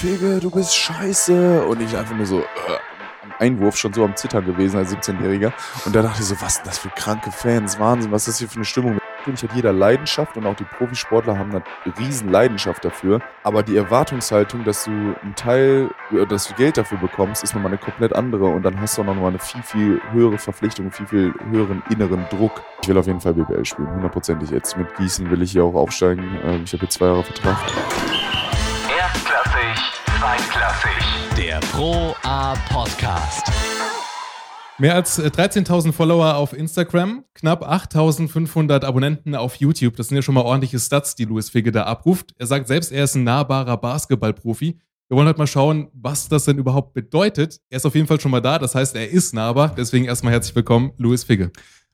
Fege, du bist scheiße. Und ich einfach nur so, äh, Einwurf schon so am Zittern gewesen als 17-Jähriger. Und da dachte ich so, was sind das für kranke Fans? Wahnsinn, was ist das hier für eine Stimmung? Natürlich hat jeder Leidenschaft und auch die Profisportler haben eine riesen Leidenschaft dafür. Aber die Erwartungshaltung, dass du einen Teil, äh, dass du Geld dafür bekommst, ist nochmal eine komplett andere. Und dann hast du auch nochmal eine viel, viel höhere Verpflichtung, viel, viel höheren inneren Druck. Ich will auf jeden Fall BBL spielen, hundertprozentig. Jetzt mit Gießen will ich hier auch aufsteigen. Ähm, ich habe hier zwei Jahre Vertrag. Zweitklassig. Der Pro A Podcast. Mehr als äh, 13.000 Follower auf Instagram, knapp 8.500 Abonnenten auf YouTube. Das sind ja schon mal ordentliche Stats, die Luis Figge da abruft. Er sagt selbst, er ist ein nahbarer Basketballprofi. Wir wollen halt mal schauen, was das denn überhaupt bedeutet. Er ist auf jeden Fall schon mal da, das heißt, er ist nahbar. Deswegen erstmal herzlich willkommen, Luis Figge.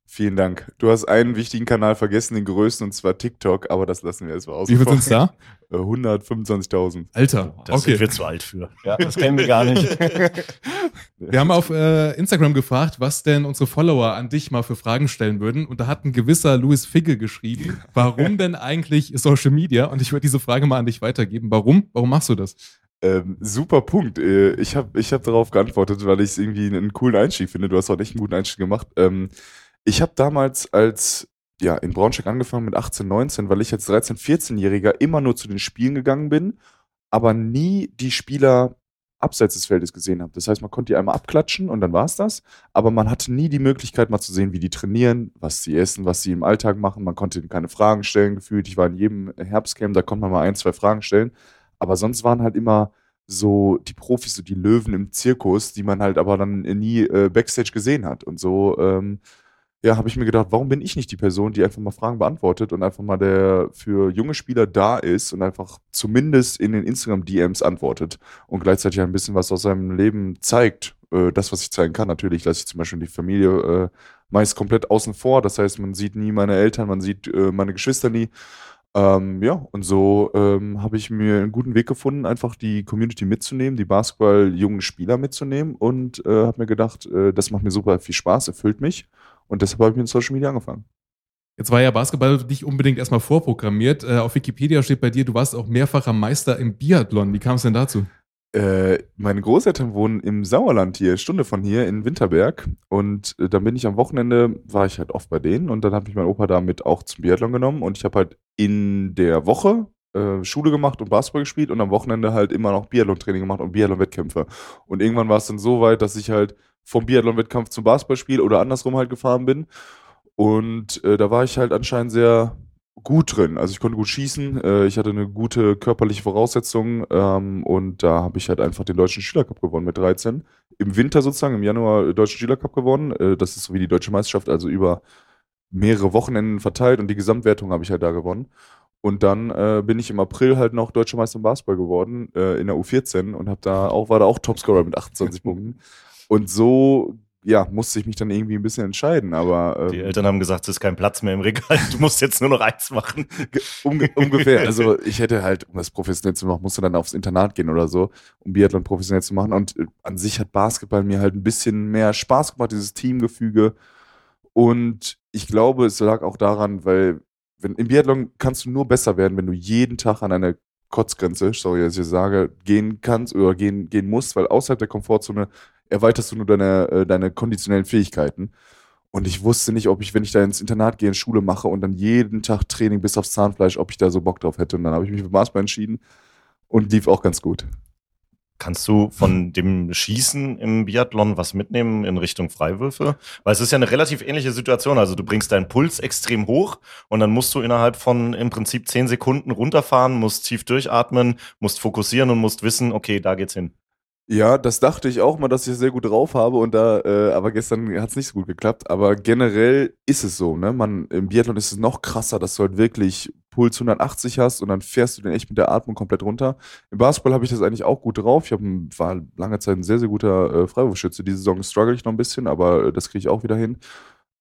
Vielen Dank. Du hast einen wichtigen Kanal vergessen, den größten, und zwar TikTok, aber das lassen wir jetzt mal aus. Wie viel sind's da? Äh, 125.000. Alter, Das okay. sind wir zu alt für. Ja, das kennen wir gar nicht. Wir haben auf äh, Instagram gefragt, was denn unsere Follower an dich mal für Fragen stellen würden. Und da hat ein gewisser Luis Figge geschrieben, warum denn eigentlich Social Media? Und ich würde diese Frage mal an dich weitergeben. Warum? Warum machst du das? Ähm, super Punkt. Äh, Ich habe ich hab darauf geantwortet, weil ich es irgendwie einen coolen Einstieg finde. Du hast auch echt einen guten Einstieg gemacht. Ähm, ich habe damals als ja, in Braunschweig angefangen mit 18, 19, weil ich als 13, 14-Jähriger immer nur zu den Spielen gegangen bin, aber nie die Spieler abseits des Feldes gesehen habe. Das heißt, man konnte die einmal abklatschen und dann war es das, aber man hatte nie die Möglichkeit mal zu sehen, wie die trainieren, was sie essen, was sie im Alltag machen. Man konnte ihnen keine Fragen stellen gefühlt. Ich war in jedem Herbstcamp, da konnte man mal ein, zwei Fragen stellen, aber sonst waren halt immer so die Profis, so die Löwen im Zirkus, die man halt aber dann nie äh, Backstage gesehen hat. Und so, ähm, ja, habe ich mir gedacht, warum bin ich nicht die Person, die einfach mal Fragen beantwortet und einfach mal der für junge Spieler da ist und einfach zumindest in den Instagram-DMs antwortet und gleichzeitig ein bisschen was aus seinem Leben zeigt. Äh, das, was ich zeigen kann, natürlich lasse ich zum Beispiel die Familie äh, meist komplett außen vor. Das heißt, man sieht nie meine Eltern, man sieht äh, meine Geschwister nie. Ähm, ja, und so ähm, habe ich mir einen guten Weg gefunden, einfach die Community mitzunehmen, die Basketball-jungen Spieler mitzunehmen und äh, habe mir gedacht, äh, das macht mir super viel Spaß, erfüllt mich. Und deshalb habe ich mit Social Media angefangen. Jetzt war ja Basketball nicht unbedingt erstmal vorprogrammiert. Äh, auf Wikipedia steht bei dir, du warst auch mehrfacher Meister im Biathlon. Wie kam es denn dazu? Äh, meine Großeltern wohnen im Sauerland hier, Stunde von hier in Winterberg. Und äh, dann bin ich am Wochenende, war ich halt oft bei denen und dann habe ich meinen Opa damit auch zum Biathlon genommen und ich habe halt in der Woche äh, Schule gemacht und Basketball gespielt und am Wochenende halt immer noch Biathlon-Training gemacht und Biathlon-Wettkämpfe. Und irgendwann war es dann so weit, dass ich halt vom Biathlon-Wettkampf zum Basketballspiel oder andersrum halt gefahren bin. Und äh, da war ich halt anscheinend sehr gut drin. Also ich konnte gut schießen, äh, ich hatte eine gute körperliche Voraussetzung ähm, und da habe ich halt einfach den Deutschen Schülercup gewonnen mit 13. Im Winter sozusagen, im Januar Deutschen Schülercup gewonnen. Äh, das ist so wie die Deutsche Meisterschaft, also über mehrere Wochenenden verteilt und die Gesamtwertung habe ich halt da gewonnen. Und dann äh, bin ich im April halt noch Deutscher Meister im Basketball geworden äh, in der U14 und habe da auch, war da auch Topscorer mit 28 Punkten. Und so ja, musste ich mich dann irgendwie ein bisschen entscheiden, aber ähm, Die Eltern haben gesagt, es ist kein Platz mehr im Regal. Du musst jetzt nur noch eins machen. Ge- Unge ungefähr. Also ich hätte halt, um das professionell zu machen, musste dann aufs Internat gehen oder so, um Biathlon professionell zu machen. Und äh, an sich hat Basketball mir halt ein bisschen mehr Spaß gemacht, dieses Teamgefüge. Und ich glaube, es lag auch daran, weil wenn, im Biathlon kannst du nur besser werden, wenn du jeden Tag an eine Kotzgrenze, sorry, dass ich das sage, gehen kannst oder gehen, gehen musst, weil außerhalb der Komfortzone erweiterst du nur deine, äh, deine konditionellen Fähigkeiten. Und ich wusste nicht, ob ich, wenn ich da ins Internat gehe, in Schule mache und dann jeden Tag Training bis aufs Zahnfleisch, ob ich da so Bock drauf hätte. Und dann habe ich mich für Basketball entschieden und lief auch ganz gut. Kannst du von dem Schießen im Biathlon was mitnehmen in Richtung Freiwürfe? Weil es ist ja eine relativ ähnliche Situation. Also du bringst deinen Puls extrem hoch und dann musst du innerhalb von im Prinzip zehn Sekunden runterfahren, musst tief durchatmen, musst fokussieren und musst wissen, okay, da geht's hin. Ja, das dachte ich auch mal, dass ich sehr gut drauf habe und da, äh, aber gestern hat es nicht so gut geklappt. Aber generell ist es so, ne? Man, im Biathlon ist es noch krasser, dass du halt wirklich Puls 180 hast und dann fährst du den echt mit der Atmung komplett runter. Im Basketball habe ich das eigentlich auch gut drauf. Ich hab, war lange Zeit ein sehr, sehr guter äh, Freiwurfschütze. Die Saison struggle ich noch ein bisschen, aber äh, das kriege ich auch wieder hin.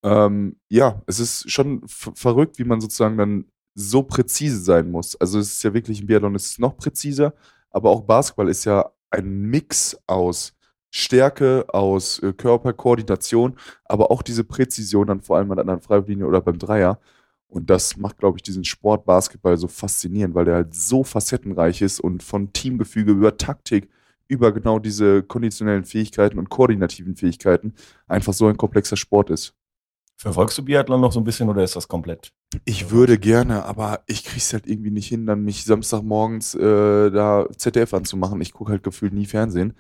Ähm, ja, es ist schon verrückt, wie man sozusagen dann so präzise sein muss. Also es ist ja wirklich im Biathlon ist es noch präziser, aber auch Basketball ist ja ein Mix aus Stärke, aus äh, Körperkoordination, aber auch diese Präzision dann vor allem an der Freiwurflinie oder beim Dreier. Und das macht, glaube ich, diesen Sport Basketball so faszinierend, weil der halt so facettenreich ist und von Teamgefüge über Taktik, über genau diese konditionellen Fähigkeiten und koordinativen Fähigkeiten einfach so ein komplexer Sport ist. Verfolgst du Biathlon noch so ein bisschen oder ist das komplett? Ich würde gerne, aber ich krieg's halt irgendwie nicht hin, dann mich Samstagmorgens äh, da ZDF anzumachen. Ich gucke halt gefühlt nie Fernsehen.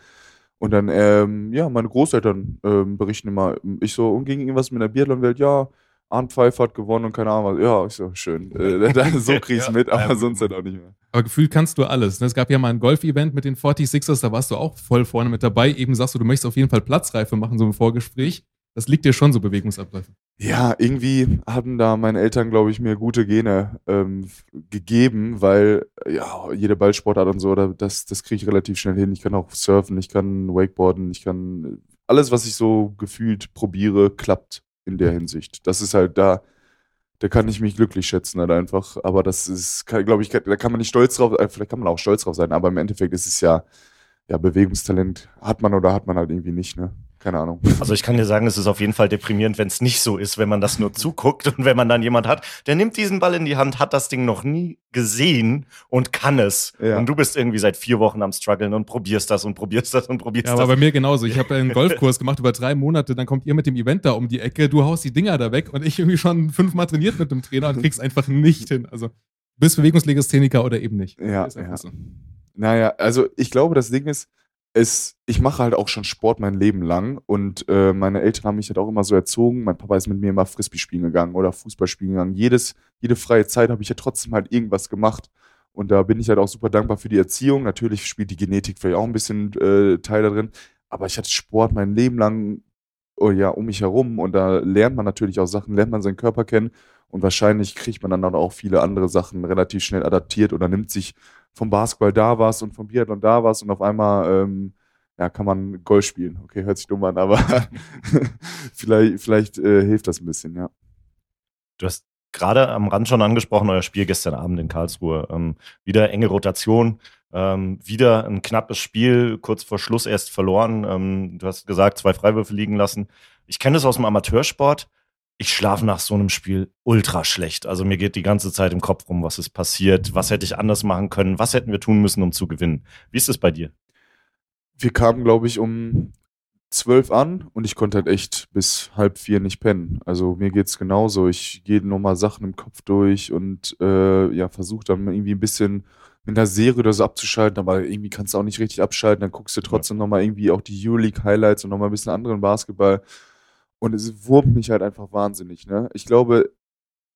Und dann, ähm, ja, meine Großeltern ähm, berichten immer, ich so, und ging irgendwas mit der Biathlon-Welt, ja, Arndt Pfeiffer hat gewonnen und keine Ahnung was. Ja, ist so schön. Äh, so krieg's Ja, mit, aber ja. sonst halt auch nicht mehr. Aber gefühlt kannst du alles. ne? Es gab ja mal ein Golf-Event mit den 46ers, da warst du auch voll vorne mit dabei. Eben sagst du, du möchtest auf jeden Fall Platzreife machen, so im Vorgespräch. Das liegt dir schon, so Bewegungsabläufe. Ja, irgendwie hatten da meine Eltern, glaube ich, mir gute Gene ähm, gegeben, weil ja, jede Ballsportart und so, da- das, das kriege ich relativ schnell hin. Ich kann auch surfen, ich kann Wakeboarden, ich kann alles, was ich so gefühlt probiere, klappt in der Hinsicht. Das ist halt da, da kann ich mich glücklich schätzen halt einfach. Aber das ist, glaube ich, da kann man nicht stolz drauf, äh, vielleicht kann man auch stolz drauf sein, aber im Endeffekt ist es ja, ja, Bewegungstalent hat man oder hat man halt irgendwie nicht, ne? Keine Ahnung. Also ich kann dir sagen, es ist auf jeden Fall deprimierend, wenn es nicht so ist, wenn man das nur zuguckt und wenn man dann jemand hat, der nimmt diesen Ball in die Hand, hat das Ding noch nie gesehen und kann es. Ja. Und du bist irgendwie seit vier Wochen am struggeln und probierst das und probierst das und probierst Ja, aber bei das. mir genauso. Ich habe einen Golfkurs gemacht über drei Monate, dann kommt ihr mit dem Event da um die Ecke, du haust die Dinger da weg und ich irgendwie schon fünfmal trainiert mit dem Trainer und krieg's einfach nicht hin. Also, du bist Bewegungslegastheniker oder eben nicht. Ja, ja. so. Naja, also ich glaube, das Ding ist, es, ich mache halt auch schon Sport mein Leben lang und äh, meine Eltern haben mich halt auch immer so erzogen. Mein Papa ist mit mir immer Frisbee spielen gegangen oder Fußball spielen gegangen. Jedes, jede freie Zeit habe ich ja trotzdem halt irgendwas gemacht. Und da bin ich halt auch super dankbar für die Erziehung. Natürlich spielt die Genetik vielleicht auch ein bisschen äh, Teil da drin. Aber ich hatte Sport mein Leben lang ja, um mich herum und da lernt man natürlich auch Sachen, lernt man seinen Körper kennen und wahrscheinlich kriegt man dann auch viele andere Sachen relativ schnell adaptiert oder nimmt sich vom Basketball da was und vom Biathlon da was und auf einmal ähm, ja, kann man Golf spielen. Okay, hört sich dumm an, aber vielleicht, vielleicht äh, hilft das ein bisschen, ja. Du hast gerade am Rand schon angesprochen, euer Spiel gestern Abend in Karlsruhe. Ähm, wieder enge Rotation, ähm, wieder ein knappes Spiel, kurz vor Schluss erst verloren. Ähm, du hast gesagt, zwei Freiwürfe liegen lassen. Ich kenne das aus dem Amateursport. Ich schlafe nach so einem Spiel ultra schlecht. Also mir geht die ganze Zeit im Kopf rum, was ist passiert, was hätte ich anders machen können, was hätten wir tun müssen, um zu gewinnen. Wie ist es bei dir? Wir kamen, glaube ich, um zwölf an und ich konnte halt echt bis halb vier nicht pennen. Also mir geht's genauso. Ich gehe nochmal Sachen im Kopf durch und äh, ja, versuche dann irgendwie ein bisschen mit einer Serie oder so abzuschalten, aber irgendwie kannst du auch nicht richtig abschalten. Dann guckst du trotzdem nochmal irgendwie auch die Euroleague-Highlights und nochmal ein bisschen anderen Basketball. Und es wurmt mich halt einfach wahnsinnig. Ne? Ich glaube,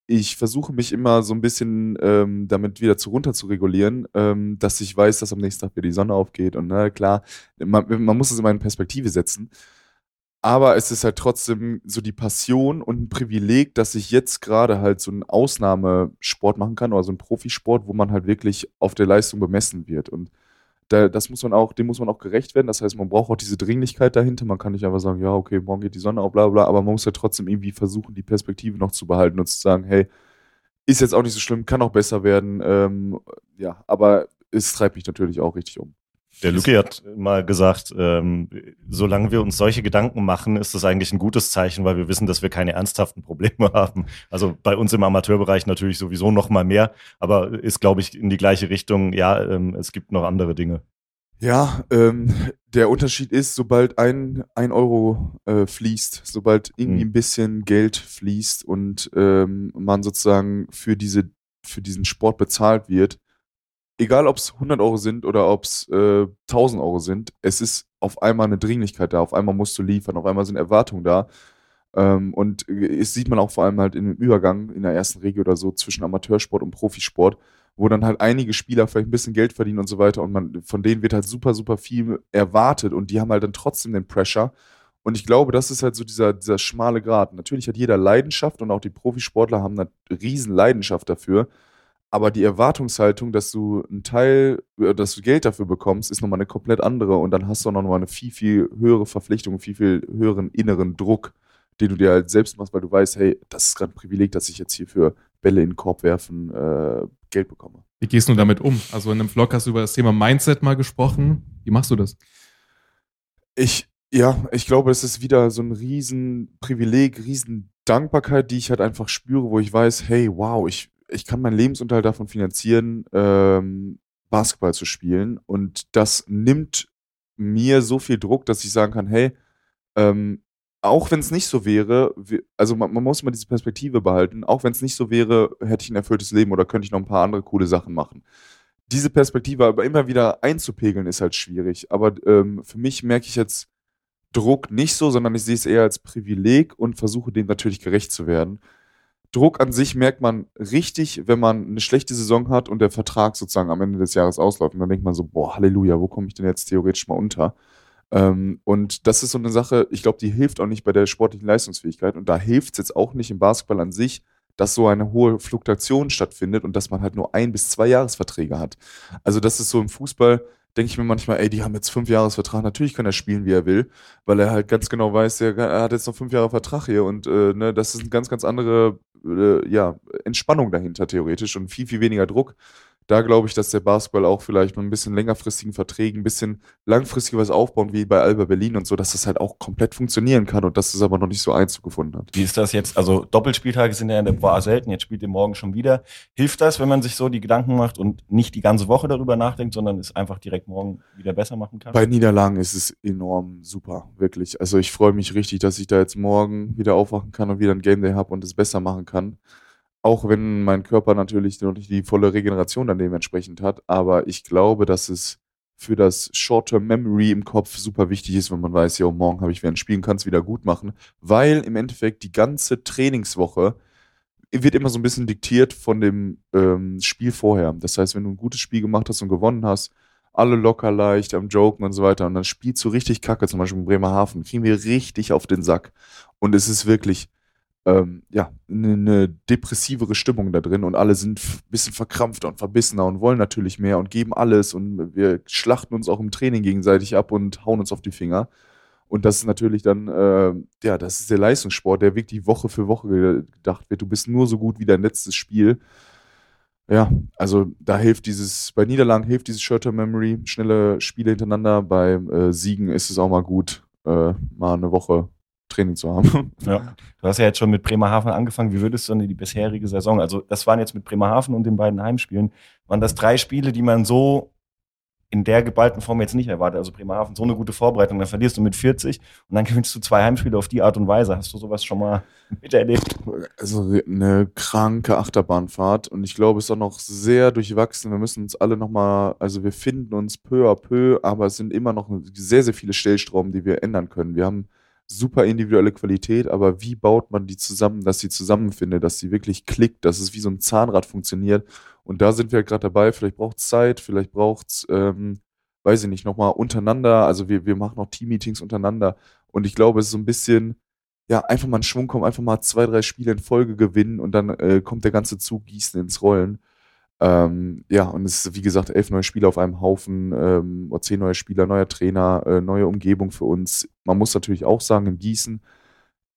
ich versuche mich immer so ein bisschen ähm, damit wieder zu runter zu regulieren, ähm, dass ich weiß, dass am nächsten Tag wieder die Sonne aufgeht. Und na klar, man, man muss es immer in Perspektive setzen. Aber es ist halt trotzdem so die Passion und ein Privileg, dass ich jetzt gerade halt so einen Ausnahmesport machen kann oder so einen Profisport, wo man halt wirklich auf der Leistung bemessen wird. Und da, das muss man auch, dem muss man auch gerecht werden. Das heißt, man braucht auch diese Dringlichkeit dahinter. Man kann nicht einfach sagen, ja, okay, morgen geht die Sonne auf, bla bla, aber man muss ja trotzdem irgendwie versuchen, die Perspektive noch zu behalten und zu sagen, hey, ist jetzt auch nicht so schlimm, kann auch besser werden. Ähm, ja, aber es treibt mich natürlich auch richtig um. Der Luki hat mal gesagt, ähm, solange wir uns solche Gedanken machen, ist das eigentlich ein gutes Zeichen, weil wir wissen, dass wir keine ernsthaften Probleme haben. Also bei uns im Amateurbereich natürlich sowieso noch mal mehr, aber ist, glaube ich, in die gleiche Richtung. Ja, ähm, es gibt noch andere Dinge. Ja, ähm, der Unterschied ist, sobald ein, ein Euro äh, fließt, sobald irgendwie Mhm. ein bisschen Geld fließt und ähm, man sozusagen für, diese, für diesen Sport bezahlt wird, egal ob es 100 Euro sind oder ob es äh, 1000 Euro sind, es ist auf einmal eine Dringlichkeit da, auf einmal musst du liefern, auf einmal sind Erwartungen da. Ähm, und äh, es sieht man auch vor allem halt in dem Übergang in der ersten Regel oder so zwischen Amateursport und Profisport, wo dann halt einige Spieler vielleicht ein bisschen Geld verdienen und so weiter und man, von denen wird halt super, super viel erwartet und die haben halt dann trotzdem den Pressure. Und ich glaube, das ist halt so dieser, dieser schmale Grat. Natürlich hat jeder Leidenschaft und auch die Profisportler haben eine riesen Leidenschaft dafür. Aber die Erwartungshaltung, dass du einen Teil, äh, dass du Geld dafür bekommst, ist nochmal eine komplett andere. Und dann hast du auch nochmal eine viel, viel höhere Verpflichtung, viel, viel höheren inneren Druck, den du dir halt selbst machst, weil du weißt, hey, das ist gerade ein Privileg, dass ich jetzt hier für Bälle in den Korb werfen äh, Geld bekomme. Wie gehst du damit um? Also in einem Vlog hast du über das Thema Mindset mal gesprochen. Wie machst du das? Ich, ja, ich glaube, es ist wieder so ein riesen Privileg, riesen Dankbarkeit, die ich halt einfach spüre, wo ich weiß, hey, wow, ich, ich kann meinen Lebensunterhalt davon finanzieren, ähm, Basketball zu spielen. Und das nimmt mir so viel Druck, dass ich sagen kann, hey, ähm, auch wenn es nicht so wäre, also man, man muss immer diese Perspektive behalten, auch wenn es nicht so wäre, hätte ich ein erfülltes Leben oder könnte ich noch ein paar andere coole Sachen machen. Diese Perspektive aber immer wieder einzupegeln, ist halt schwierig. Aber ähm, für mich merke ich jetzt Druck nicht so, sondern ich sehe es eher als Privileg und versuche dem natürlich gerecht zu werden. Druck an sich merkt man richtig, wenn man eine schlechte Saison hat und der Vertrag sozusagen am Ende des Jahres ausläuft. Und dann denkt man so, boah, Halleluja, wo komme ich denn jetzt theoretisch mal unter? Ähm, und das ist so eine Sache, ich glaube, die hilft auch nicht bei der sportlichen Leistungsfähigkeit. Und da hilft es jetzt auch nicht im Basketball an sich, dass so eine hohe Fluktuation stattfindet und dass man halt nur ein bis zwei Jahresverträge hat. Also das ist so im Fußball, denke ich mir manchmal, ey, die haben jetzt fünf Jahresvertrag, natürlich kann er spielen, wie er will, weil er halt ganz genau weiß, er hat jetzt noch fünf Jahre Vertrag hier und äh, ne, das ist eine ganz, ganz andere äh, ja, Entspannung dahinter theoretisch und viel, viel weniger Druck. Da glaube ich, dass der Basketball auch vielleicht mit ein bisschen längerfristigen Verträgen, ein bisschen langfristig was aufbauen, wie bei Alba Berlin und so, dass das halt auch komplett funktionieren kann und dass es aber noch nicht so Einzug gefunden hat. Wie ist das jetzt? Also Doppelspieltage sind ja in der Boa selten, jetzt spielt ihr morgen schon wieder. Hilft das, wenn man sich so die Gedanken macht und nicht die ganze Woche darüber nachdenkt, sondern es einfach direkt morgen wieder besser machen kann? Bei Niederlagen ist es enorm super, wirklich. Also ich freue mich richtig, dass ich da jetzt morgen wieder aufwachen kann und wieder ein Game Day habe und es besser machen kann. Auch wenn mein Körper natürlich noch nicht die volle Regeneration dann dementsprechend hat. Aber ich glaube, dass es für das Short-Term Memory im Kopf super wichtig ist, wenn man weiß, ja, morgen habe ich wieder ein Spiel und kann es wieder gut machen. Weil im Endeffekt die ganze Trainingswoche wird immer so ein bisschen diktiert von dem ähm, Spiel vorher. Das heißt, wenn du ein gutes Spiel gemacht hast und gewonnen hast, alle locker leicht am Joken und so weiter. Und dann spielst du richtig kacke, zum Beispiel in Bremerhaven, kriegen wir richtig auf den Sack. Und es ist wirklich, ähm, ja, eine ne depressivere Stimmung da drin und alle sind ein bisschen verkrampfter und verbissener und wollen natürlich mehr und geben alles und wir schlachten uns auch im Training gegenseitig ab und hauen uns auf die Finger. Und das ist natürlich dann, äh, ja, das ist der Leistungssport, der wirklich Woche für Woche ge- gedacht wird. Du bist nur so gut wie dein letztes Spiel. Ja, also da hilft dieses, bei Niederlagen hilft dieses Shorter Memory, schnelle Spiele hintereinander. Bei äh, Siegen ist es auch mal gut, äh, mal eine Woche Training zu haben. Ja. Du hast ja jetzt schon mit Bremerhaven angefangen. Wie würdest du denn die bisherige Saison, also das waren jetzt mit Bremerhaven und den beiden Heimspielen, waren das drei Spiele, die man so in der geballten Form jetzt nicht erwartet. Also Bremerhaven, so eine gute Vorbereitung, dann verlierst du mit 40 und dann gewinnst du zwei Heimspiele auf die Art und Weise. Hast du sowas schon mal miterlebt? Also eine kranke Achterbahnfahrt und ich glaube, es ist auch noch sehr durchwachsen. Wir müssen uns alle nochmal, also wir finden uns peu à peu, aber es sind immer noch sehr, sehr viele Stellstrauben, die wir ändern können. Wir haben super individuelle Qualität, aber wie baut man die zusammen, dass sie zusammenfindet, dass sie wirklich klickt, dass es wie so ein Zahnrad funktioniert. Und da sind wir halt gerade dabei. Vielleicht braucht es Zeit, vielleicht braucht es, ähm, weiß ich nicht, nochmal untereinander. Also wir, wir machen auch Team-Meetings untereinander. Und ich glaube, es ist so ein bisschen, ja, einfach mal einen Schwung kommen, einfach mal zwei, drei Spiele in Folge gewinnen und dann äh, kommt der ganze Zug Gießen ins Rollen. Ähm, ja, und es ist, wie gesagt, elf neue Spieler auf einem Haufen, ähm, zehn neue Spieler, neuer Trainer, äh, neue Umgebung für uns. Man muss natürlich auch sagen, in Gießen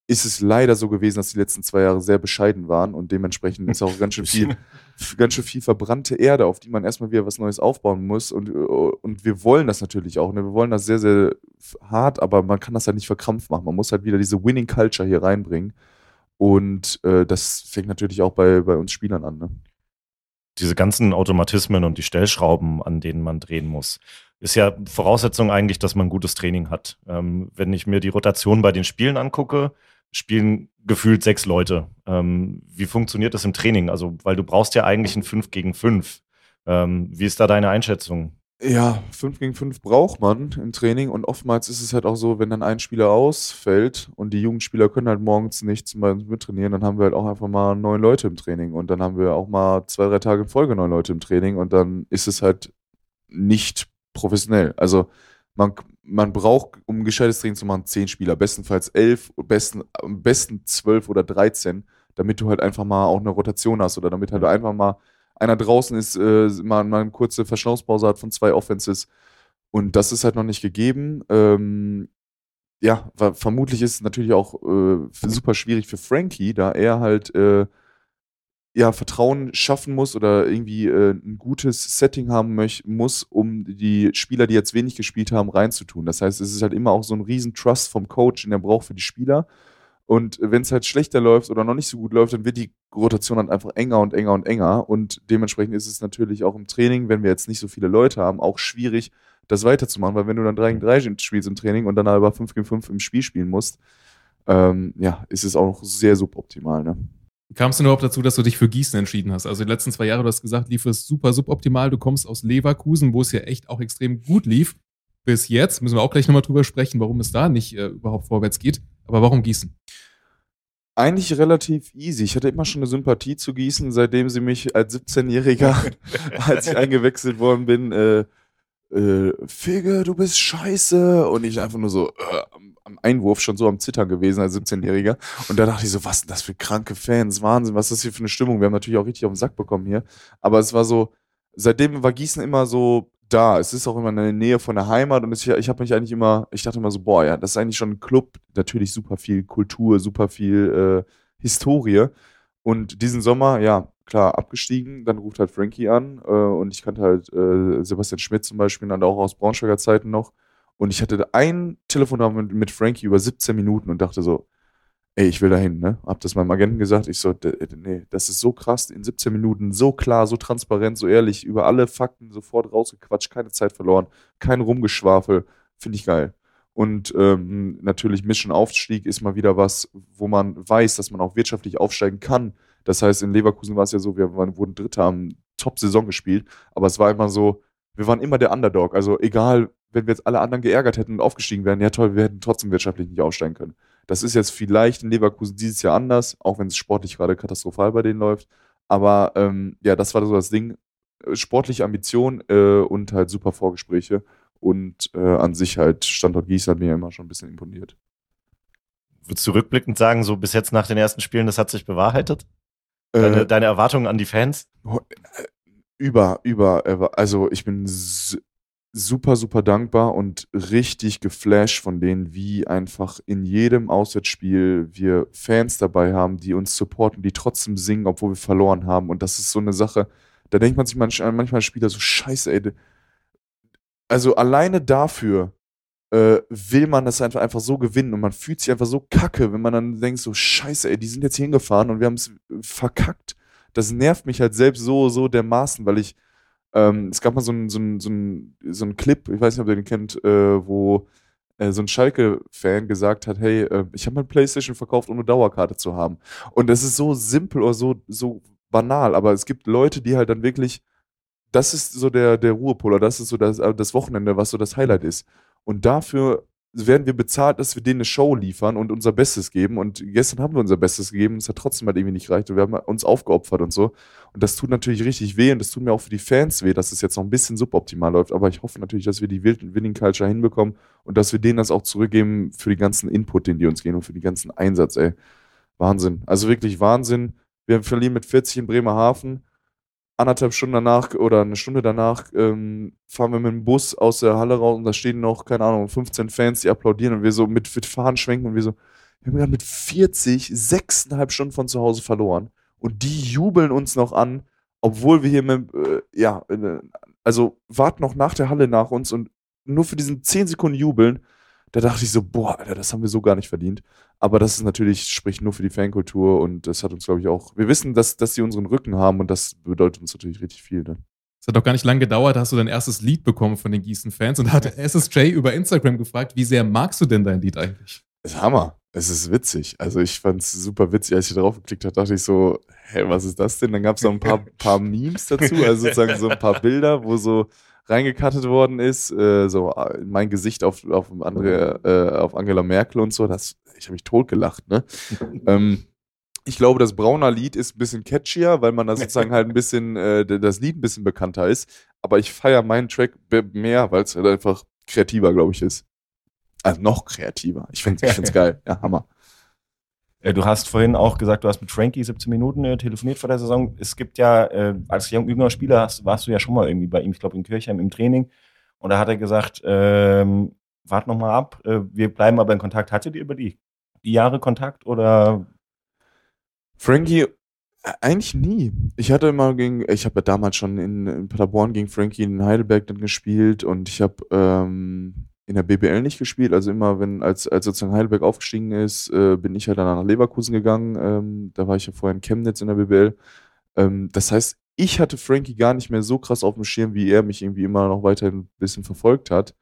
ist es leider so gewesen, dass die letzten zwei Jahre sehr bescheiden waren und dementsprechend ist auch ganz schön viel, ganz schön viel verbrannte Erde, auf die man erstmal wieder was Neues aufbauen muss. Und, äh, und wir wollen das natürlich auch. Ne? Wir wollen das sehr, sehr hart, aber man kann das halt nicht verkrampft machen. Man muss halt wieder diese Winning Culture hier reinbringen. Und äh, das fängt natürlich auch bei, bei uns Spielern an. Ne? Diese ganzen Automatismen und die Stellschrauben, an denen man drehen muss, ist ja Voraussetzung eigentlich, dass man gutes Training hat. Ähm, wenn ich mir die Rotation bei den Spielen angucke, spielen gefühlt sechs Leute. Ähm, wie funktioniert das im Training? Also, weil du brauchst ja eigentlich ein 5 gegen 5. Ähm, wie ist da deine Einschätzung? Ja, 5 gegen 5 braucht man im Training und oftmals ist es halt auch so, wenn dann ein Spieler ausfällt und die Jugendspieler können halt morgens nichts mal mittrainieren, dann haben wir halt auch einfach mal neun Leute im Training und dann haben wir auch mal zwei, drei Tage in Folge neun Leute im Training und dann ist es halt nicht professionell. Also man, man braucht, um ein gescheites Training zu machen, zehn Spieler, bestenfalls elf, besten, am besten zwölf oder dreizehn, damit du halt einfach mal auch eine Rotation hast oder damit halt einfach mal einer draußen ist, äh, mal, mal eine kurze Verschnaufspause hat von zwei Offenses. Und das ist halt noch nicht gegeben. Ähm, ja, vermutlich ist es natürlich auch äh, super schwierig für Frankie, da er halt äh, ja, Vertrauen schaffen muss oder irgendwie äh, ein gutes Setting haben muss, um die Spieler, die jetzt wenig gespielt haben, reinzutun. Das heißt, es ist halt immer auch so ein riesen Trust vom Coach, den er braucht für die Spieler. Und wenn es halt schlechter läuft oder noch nicht so gut läuft, dann wird die Rotation dann einfach enger und enger und enger. Und dementsprechend ist es natürlich auch im Training, wenn wir jetzt nicht so viele Leute haben, auch schwierig, das weiterzumachen. Weil wenn du dann 3 gegen 3 spielst im Training und dann aber 5 gegen 5 im Spiel spielen musst, ähm, ja, ist es auch noch sehr suboptimal. Ne? Kamst du überhaupt dazu, dass du dich für Gießen entschieden hast? Also die letzten zwei Jahre, du hast gesagt, lief es super suboptimal. Du kommst aus Leverkusen, wo es ja echt auch extrem gut lief. Bis jetzt müssen wir auch gleich nochmal drüber sprechen, warum es da nicht äh, überhaupt vorwärts geht. Aber warum Gießen? Eigentlich relativ easy. Ich hatte immer schon eine Sympathie zu Gießen, seitdem sie mich als 17-Jähriger, als ich eingewechselt worden bin, äh, äh, Fege, du bist scheiße. Und ich einfach nur so äh, am, am Einwurf schon so am Zittern gewesen als 17-Jähriger. Und da dachte ich so, was sind das für kranke Fans? Wahnsinn, was ist das hier für eine Stimmung? Wir haben natürlich auch richtig auf den Sack bekommen hier. Aber es war so, seitdem war Gießen immer so da. Es ist auch immer in der Nähe von der Heimat und ich, ich habe mich eigentlich immer, ich dachte immer so, boah, ja, das ist eigentlich schon ein Club, natürlich super viel Kultur, super viel äh, Historie. Und diesen Sommer, ja, klar, abgestiegen, dann ruft halt Frankie an äh, und ich kannte halt äh, Sebastian Schmidt zum Beispiel, dann auch aus Braunschweiger Zeiten noch. Und ich hatte ein Telefonat mit, mit Frankie über 17 Minuten und dachte so, ey, ich will dahin, ne? Hab das meinem Agenten gesagt. Ich so, nee, das ist so krass, in 17 Minuten, so klar, so transparent, so ehrlich, über alle Fakten sofort rausgequatscht, keine Zeit verloren, kein Rumgeschwafel. Finde ich geil. Und ähm, natürlich Mission Aufstieg ist mal wieder was, wo man weiß, dass man auch wirtschaftlich aufsteigen kann. Das heißt, in Leverkusen war es ja so, wir waren, wurden Dritter, haben Top-Saison gespielt, aber es war immer so, wir waren immer der Underdog. Also egal, wenn wir jetzt alle anderen geärgert hätten und aufgestiegen wären, ja toll, wir hätten trotzdem wirtschaftlich nicht aufsteigen können. Das ist jetzt vielleicht in Leverkusen dieses Jahr anders, auch wenn es sportlich gerade katastrophal bei denen läuft. Aber ähm, ja, das war so das Ding. Äh, sportliche Ambition äh, und halt super Vorgespräche. Und äh, an sich halt Standort Gießen hat mir immer schon ein bisschen imponiert. Würdest du rückblickend sagen, so bis jetzt nach den ersten Spielen, das hat sich bewahrheitet? Deine, Äh, deine Erwartungen an die Fans? über, über, also ich bin super, super dankbar und richtig geflasht von denen, wie einfach in jedem Auswärtsspiel wir Fans dabei haben, die uns supporten, die trotzdem singen, obwohl wir verloren haben. Und das ist so eine Sache, da denkt man sich manch, manchmal als Spieler so, scheiße, ey. Also alleine dafür äh, will man das einfach, einfach so gewinnen und man fühlt sich einfach so kacke, wenn man dann denkt so, scheiße, ey, die sind jetzt hier hingefahren und wir haben es verkackt das nervt mich halt selbst so, so dermaßen, weil ich, ähm, es gab mal so einen so so ein, so ein Clip, ich weiß nicht, ob ihr den kennt, äh, wo äh, so ein Schalke-Fan gesagt hat, hey, äh, ich habe mein Playstation verkauft, um eine Dauerkarte zu haben. Und das ist so simpel oder so, so banal, aber es gibt Leute, die halt dann wirklich, das ist so der, der Ruhepol, oder das ist so das, äh, das Wochenende, was so das Highlight ist. Und dafür werden wir bezahlt, dass wir denen eine Show liefern und unser Bestes geben. Und gestern haben wir unser Bestes gegeben es hat trotzdem halt irgendwie nicht gereicht und wir haben uns aufgeopfert und so. Und das tut natürlich richtig weh und das tut mir auch für die Fans weh, dass es jetzt noch ein bisschen suboptimal läuft. Aber ich hoffe natürlich, dass wir die Winning Culture hinbekommen und dass wir denen das auch zurückgeben für den ganzen Input, den die uns geben und für den ganzen Einsatz, ey. Wahnsinn. Also wirklich Wahnsinn. Wir verlieren mit 40 in Bremerhaven anderthalb Stunden danach oder eine Stunde danach ähm, fahren wir mit dem Bus aus der Halle raus und da stehen noch, keine Ahnung, 15 Fans, die applaudieren und wir so mit, mit Fahnen schwenken und wir so, wir haben gerade mit 40 sechseinhalb Stunden von zu Hause verloren und die jubeln uns noch an, obwohl wir hier mit, äh, ja, äh, also warten noch nach der Halle nach uns und nur für diesen 10 Sekunden jubeln, da dachte ich so, boah, Alter, das haben wir so gar nicht verdient. Aber das ist natürlich, spricht nur für die Fankultur und das hat uns, glaube ich, auch. Wir wissen, dass, dass sie unseren Rücken haben und das bedeutet uns natürlich richtig viel. Ne? Es hat doch gar nicht lange gedauert, da hast du dein erstes Lied bekommen von den Gießen-Fans und hat SSJ über Instagram gefragt, wie sehr magst du denn dein Lied eigentlich? Das ist Hammer. Es ist witzig. Also ich fand es super witzig. Als ich drauf geklickt habe, dachte ich so, hä, was ist das denn? Dann gab es noch ein paar, paar Memes dazu, also sozusagen so ein paar Bilder, wo so reingekattet worden ist, äh, so äh, mein Gesicht auf, auf, andere, äh, auf Angela Merkel und so. Das, ich habe mich totgelacht, ne? ähm, ich glaube, das Brauner Lied ist ein bisschen catchier, weil man da sozusagen halt ein bisschen, äh, das Lied ein bisschen bekannter ist. Aber ich feiere meinen Track mehr, weil es halt einfach kreativer, glaube ich, ist. Also noch kreativer. Ich finde es geil. Ja, Hammer. Äh, Du hast vorhin auch gesagt, du hast mit Frankie 17 Minuten äh, telefoniert vor der Saison. Es gibt ja, äh, als jung- jüngerer Spieler hast, warst du ja schon mal irgendwie bei ihm, ich glaube in Kirchheim im Training. Und da hat er gesagt, ähm, wart noch mal ab, äh, wir bleiben aber in Kontakt. Hattet ihr über die, die Jahre Kontakt oder? Frankie, eigentlich nie. Ich hatte immer gegen, ich habe ja damals schon in, in Paderborn gegen Frankie in Heidelberg dann gespielt und ich habe, ähm, in der BBL nicht gespielt. Also immer, wenn, als, als sozusagen Heidelberg aufgestiegen ist, äh, bin ich halt dann nach Leverkusen gegangen. Ähm, da war ich ja vorher in Chemnitz in der BBL. Ähm, das heißt, ich hatte Frankie gar nicht mehr so krass auf dem Schirm, wie er mich irgendwie immer noch weiterhin ein bisschen verfolgt hat.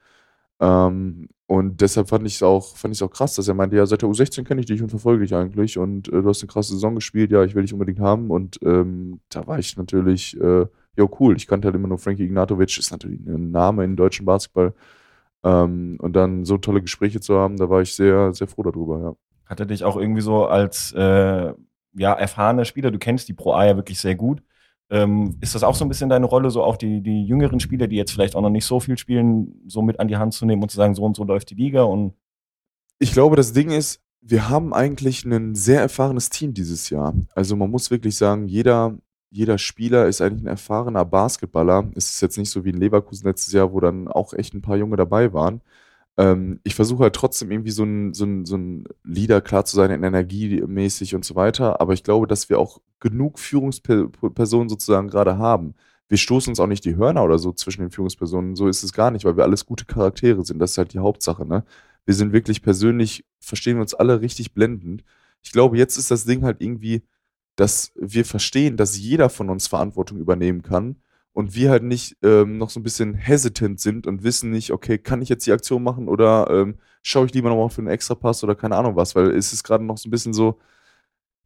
Ähm, und deshalb fand ich es auch, auch krass, dass er meinte, ja, seit der U16 kenne ich dich und verfolge dich eigentlich und äh, du hast eine krasse Saison gespielt, ja, ich will dich unbedingt haben. Und ähm, da war ich natürlich, äh, ja, cool. Ich kannte halt immer nur Frankie Ignatovic, ist natürlich ein Name im deutschen Basketball. Ähm, und dann so tolle Gespräche zu haben, da war ich sehr, sehr froh darüber, ja. Hat er dich auch irgendwie so als äh, ja, erfahrener Spieler, du kennst die Pro A ja wirklich sehr gut. Ähm, ist das auch so ein bisschen deine Rolle, so auch die, die jüngeren Spieler, die jetzt vielleicht auch noch nicht so viel spielen, so mit an die Hand zu nehmen und zu sagen, so und so läuft die Liga und Ich glaube, das Ding ist, wir haben eigentlich ein sehr erfahrenes Team dieses Jahr. Also man muss wirklich sagen, jeder, jeder Spieler ist eigentlich ein erfahrener Basketballer. Es ist jetzt nicht so wie in Leverkusen letztes Jahr, wo dann auch echt ein paar Junge dabei waren. Ähm, ich versuche halt trotzdem irgendwie so ein, so, ein, so ein Leader klar zu sein, energiemäßig und so weiter. Aber ich glaube, dass wir auch genug Führungspersonen sozusagen gerade haben. Wir stoßen uns auch nicht die Hörner oder so zwischen den Führungspersonen. So ist es gar nicht, weil wir alles gute Charaktere sind. Das ist halt die Hauptsache. Ne? Wir sind wirklich persönlich, verstehen wir uns alle richtig blendend. Ich glaube, jetzt ist das Ding halt irgendwie, dass wir verstehen, dass jeder von uns Verantwortung übernehmen kann und wir halt nicht ähm, noch so ein bisschen hesitant sind und wissen nicht, okay, kann ich jetzt die Aktion machen oder ähm, schaue ich lieber nochmal für einen Extrapass oder keine Ahnung was, weil es ist gerade noch so ein bisschen so,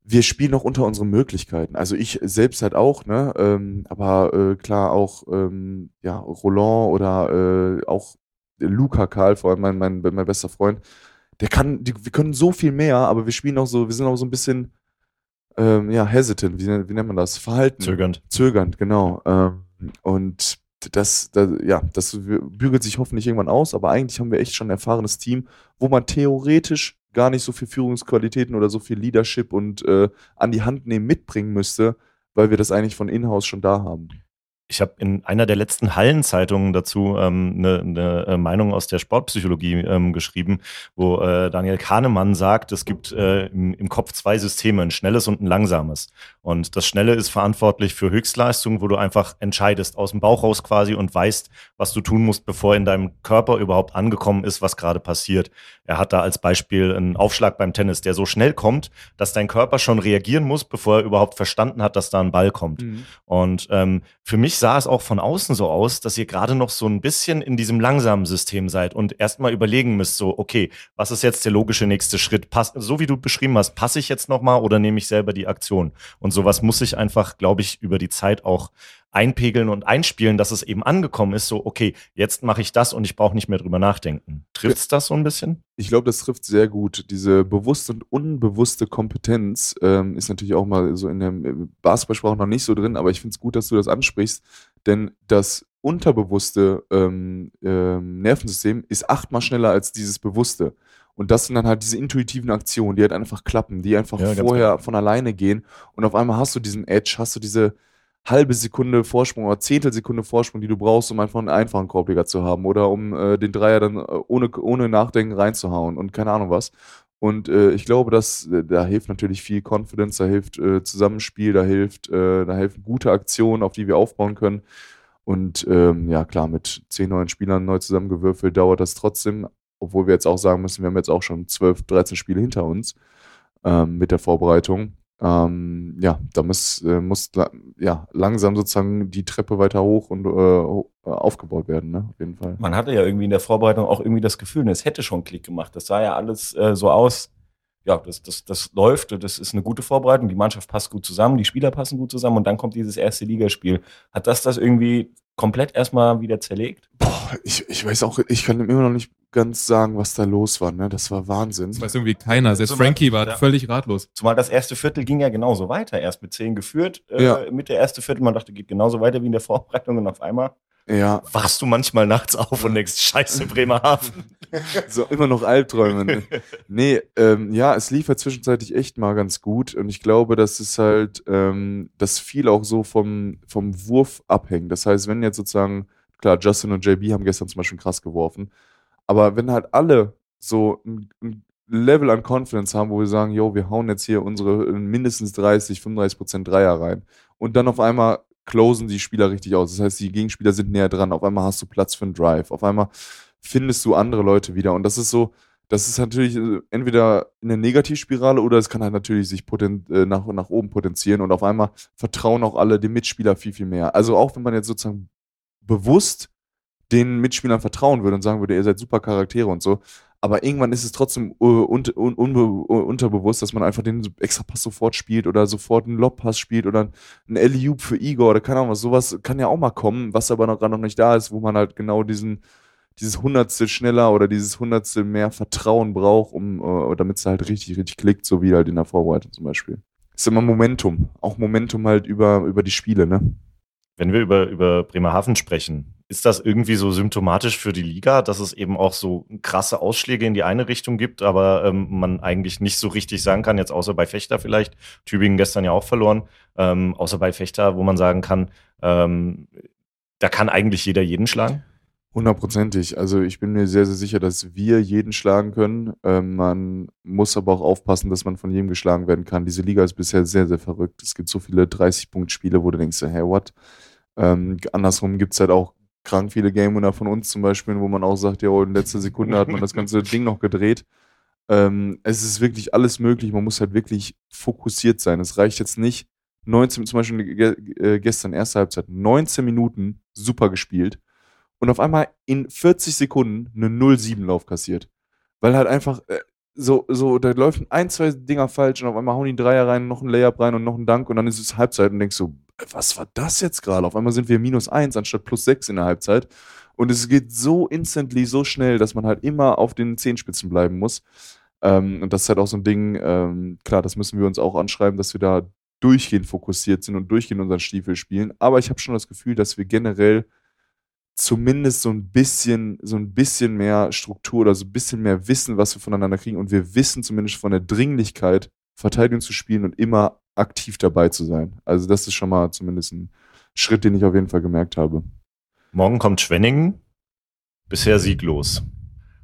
wir spielen noch unter unseren Möglichkeiten. Also ich selbst halt auch, ne? Ähm, aber äh, klar auch ähm, ja, Roland oder äh, auch Luca Karl, vor allem mein, mein, mein bester Freund, der kann, die, wir können so viel mehr, aber wir spielen auch so, wir sind auch so ein bisschen ähm, ja, hesitant, wie, wie nennt man das? Verhalten. Zögernd. Zögernd, genau. Ähm, und das, das, ja, das bügelt sich hoffentlich irgendwann aus, aber eigentlich haben wir echt schon ein erfahrenes Team, wo man theoretisch gar nicht so viel Führungsqualitäten oder so viel Leadership und äh, an die Hand nehmen mitbringen müsste, weil wir das eigentlich von in-house schon da haben. Ich habe in einer der letzten Hallenzeitungen dazu ähm, eine, eine äh, Meinung aus der Sportpsychologie ähm, geschrieben, wo äh, Daniel Kahnemann sagt, es gibt äh, im, im Kopf zwei Systeme, ein schnelles und ein langsames. Und das Schnelle ist verantwortlich für Höchstleistung, wo du einfach entscheidest aus dem Bauch raus quasi und weißt, was du tun musst, bevor in deinem Körper überhaupt angekommen ist, was gerade passiert. Er hat da als Beispiel einen Aufschlag beim Tennis, der so schnell kommt, dass dein Körper schon reagieren muss, bevor er überhaupt verstanden hat, dass da ein Ball kommt. Mhm. Und ähm, für mich sah es auch von außen so aus, dass ihr gerade noch so ein bisschen in diesem langsamen System seid und erstmal überlegen müsst, so, okay, was ist jetzt der logische nächste Schritt? Pass, so wie du beschrieben hast, passe ich jetzt nochmal oder nehme ich selber die Aktion? Und sowas muss sich einfach, glaube ich, über die Zeit auch einpegeln und einspielen, dass es eben angekommen ist, so, okay, jetzt mache ich das und ich brauche nicht mehr drüber nachdenken. Trifft's das so ein bisschen? Ich glaube, das trifft sehr gut. Diese bewusste und unbewusste Kompetenz ähm, ist natürlich auch mal so in der Basketballsprache noch nicht so drin, aber ich finde es gut, dass du das ansprichst, denn das unterbewusste ähm, ähm, Nervensystem ist achtmal schneller als dieses bewusste. Und das sind dann halt diese intuitiven Aktionen, die halt einfach klappen, die einfach Ja, vorher genau. von alleine gehen. Und auf einmal hast du diesen Edge, hast du diese halbe Sekunde Vorsprung oder Zehntelsekunde Vorsprung, die du brauchst, um einfach einen einfachen Korbleger zu haben oder um äh, den Dreier dann äh, ohne, ohne Nachdenken reinzuhauen und keine Ahnung was. Und äh, ich glaube, dass äh, da hilft natürlich viel Confidence, da hilft äh, Zusammenspiel, da hilft, da helfen gute Aktionen, auf die wir aufbauen können. Und ähm, ja, klar, mit zehn neuen Spielern neu zusammengewürfelt dauert das trotzdem, obwohl wir jetzt auch sagen müssen, wir haben jetzt auch schon 12, 13 Spiele hinter uns ähm, mit der Vorbereitung. Ähm, ja, da muss, äh, muss ja, langsam sozusagen die Treppe weiter hoch und äh, äh, aufgebaut werden, ne? Auf jeden Fall. man hatte ja irgendwie in der Vorbereitung auch irgendwie das Gefühl, es hätte schon Klick gemacht. Das sah ja alles äh, so aus. Ja, das, das, das läuft, das ist eine gute Vorbereitung, die Mannschaft passt gut zusammen, die Spieler passen gut zusammen und dann kommt dieses erste Ligaspiel. Hat das das irgendwie komplett erstmal wieder zerlegt? Boah, ich, ich weiß auch, ich kann immer noch nicht ganz sagen, was da los war, ne? Das war Wahnsinn. Das weiß irgendwie keiner. Selbst Zumal- Frankie war ja. völlig ratlos. Zumal das erste Viertel ging ja genauso weiter. Erst mit zehn geführt, äh, Ja. mit der erste Viertel. Man dachte, geht genauso weiter wie in der Vorbereitung und auf einmal. Ja, Wachst du manchmal nachts auf und denkst, scheiße, Bremerhaven. so immer noch Albträume. ne? Nee, ähm, ja, es lief ja zwischenzeitlich echt mal ganz gut und ich glaube, dass es halt, ähm, dass viel auch so vom, vom Wurf abhängt. Das heißt, wenn jetzt sozusagen, klar, Justin und JB haben gestern zum Beispiel krass geworfen, aber wenn halt alle so ein, ein Level an Confidence haben, wo wir sagen, yo, wir hauen jetzt hier unsere mindestens 30, 35 Prozent Dreier rein und dann auf einmal closen die Spieler richtig aus. Das heißt, die Gegenspieler sind näher dran. Auf einmal hast du Platz für einen Drive. Auf einmal findest du andere Leute wieder. Und das ist so, das ist natürlich äh, entweder eine Negativspirale oder es kann halt natürlich sich äh, nach, nach oben potenzieren und auf einmal vertrauen auch alle dem Mitspieler viel, viel mehr. Also auch wenn man jetzt sozusagen bewusst den Mitspielern vertrauen würde und sagen würde, ihr seid super Charaktere und so, aber irgendwann ist es trotzdem uh, un un unbe unterbewusst, dass man einfach den Extrapass sofort spielt oder sofort einen Lobpass spielt oder einen Alley-Oop für Igor oder keine Ahnung was. Sowas kann ja auch mal kommen, was aber noch gerade noch nicht da ist, wo man halt genau diesen dieses Hundertstel schneller oder dieses Hundertstel mehr Vertrauen braucht, um, uh, damit es halt richtig, richtig klickt, so wie halt in der Vorbereitung zum Beispiel. Ist immer Momentum. Auch Momentum halt über, über die Spiele, ne? Wenn wir über, über Bremerhaven sprechen, ist das irgendwie so symptomatisch für die Liga, dass es eben auch so krasse Ausschläge in die eine Richtung gibt, aber ähm, man eigentlich nicht so richtig sagen kann, jetzt außer bei Fechter vielleicht, Tübingen gestern ja auch verloren, ähm, außer bei Fechter, wo man sagen kann, ähm, da kann eigentlich jeder jeden schlagen? Hundertprozentig. Also ich bin mir sehr, sehr sicher, dass wir jeden schlagen können. Ähm, man muss aber auch aufpassen, dass man von jedem geschlagen werden kann. Diese Liga ist bisher sehr, sehr verrückt. Es gibt so viele 30-Punkt-Spiele, wo du denkst, hey, what? Ähm, andersrum gibt es halt auch krank viele Game Winner von uns zum Beispiel, wo man auch sagt, ja, in letzter Sekunde hat man das ganze Ding noch gedreht. Ähm, es ist wirklich alles möglich. Man muss halt wirklich fokussiert sein. Es reicht jetzt nicht 19, zum Beispiel äh, gestern, erste Halbzeit, 19 Minuten super gespielt und auf einmal in 40 Sekunden eine 0-7-Lauf kassiert. Weil halt einfach äh, so, so, da laufen ein, zwei Dinger falsch und auf einmal hauen die Dreier rein, noch ein Layup rein und noch ein Dank und dann ist es Halbzeit und denkst so, was war das jetzt gerade? Auf einmal sind wir minus 1 anstatt plus 6 in der Halbzeit. Und es geht so instantly, so schnell, dass man halt immer auf den Zehenspitzen bleiben muss. Ähm, und das ist halt auch so ein Ding, ähm, klar, das müssen wir uns auch anschreiben, dass wir da durchgehend fokussiert sind und durchgehend unseren Stiefel spielen. Aber ich habe schon das Gefühl, dass wir generell zumindest so ein bisschen, so ein bisschen mehr Struktur oder so ein bisschen mehr wissen, was wir voneinander kriegen. Und wir wissen zumindest von der Dringlichkeit, Verteidigung zu spielen und immer aktiv dabei zu sein. Also das ist schon mal zumindest ein Schritt, den ich auf jeden Fall gemerkt habe. Morgen kommt Schwenningen, bisher sieglos.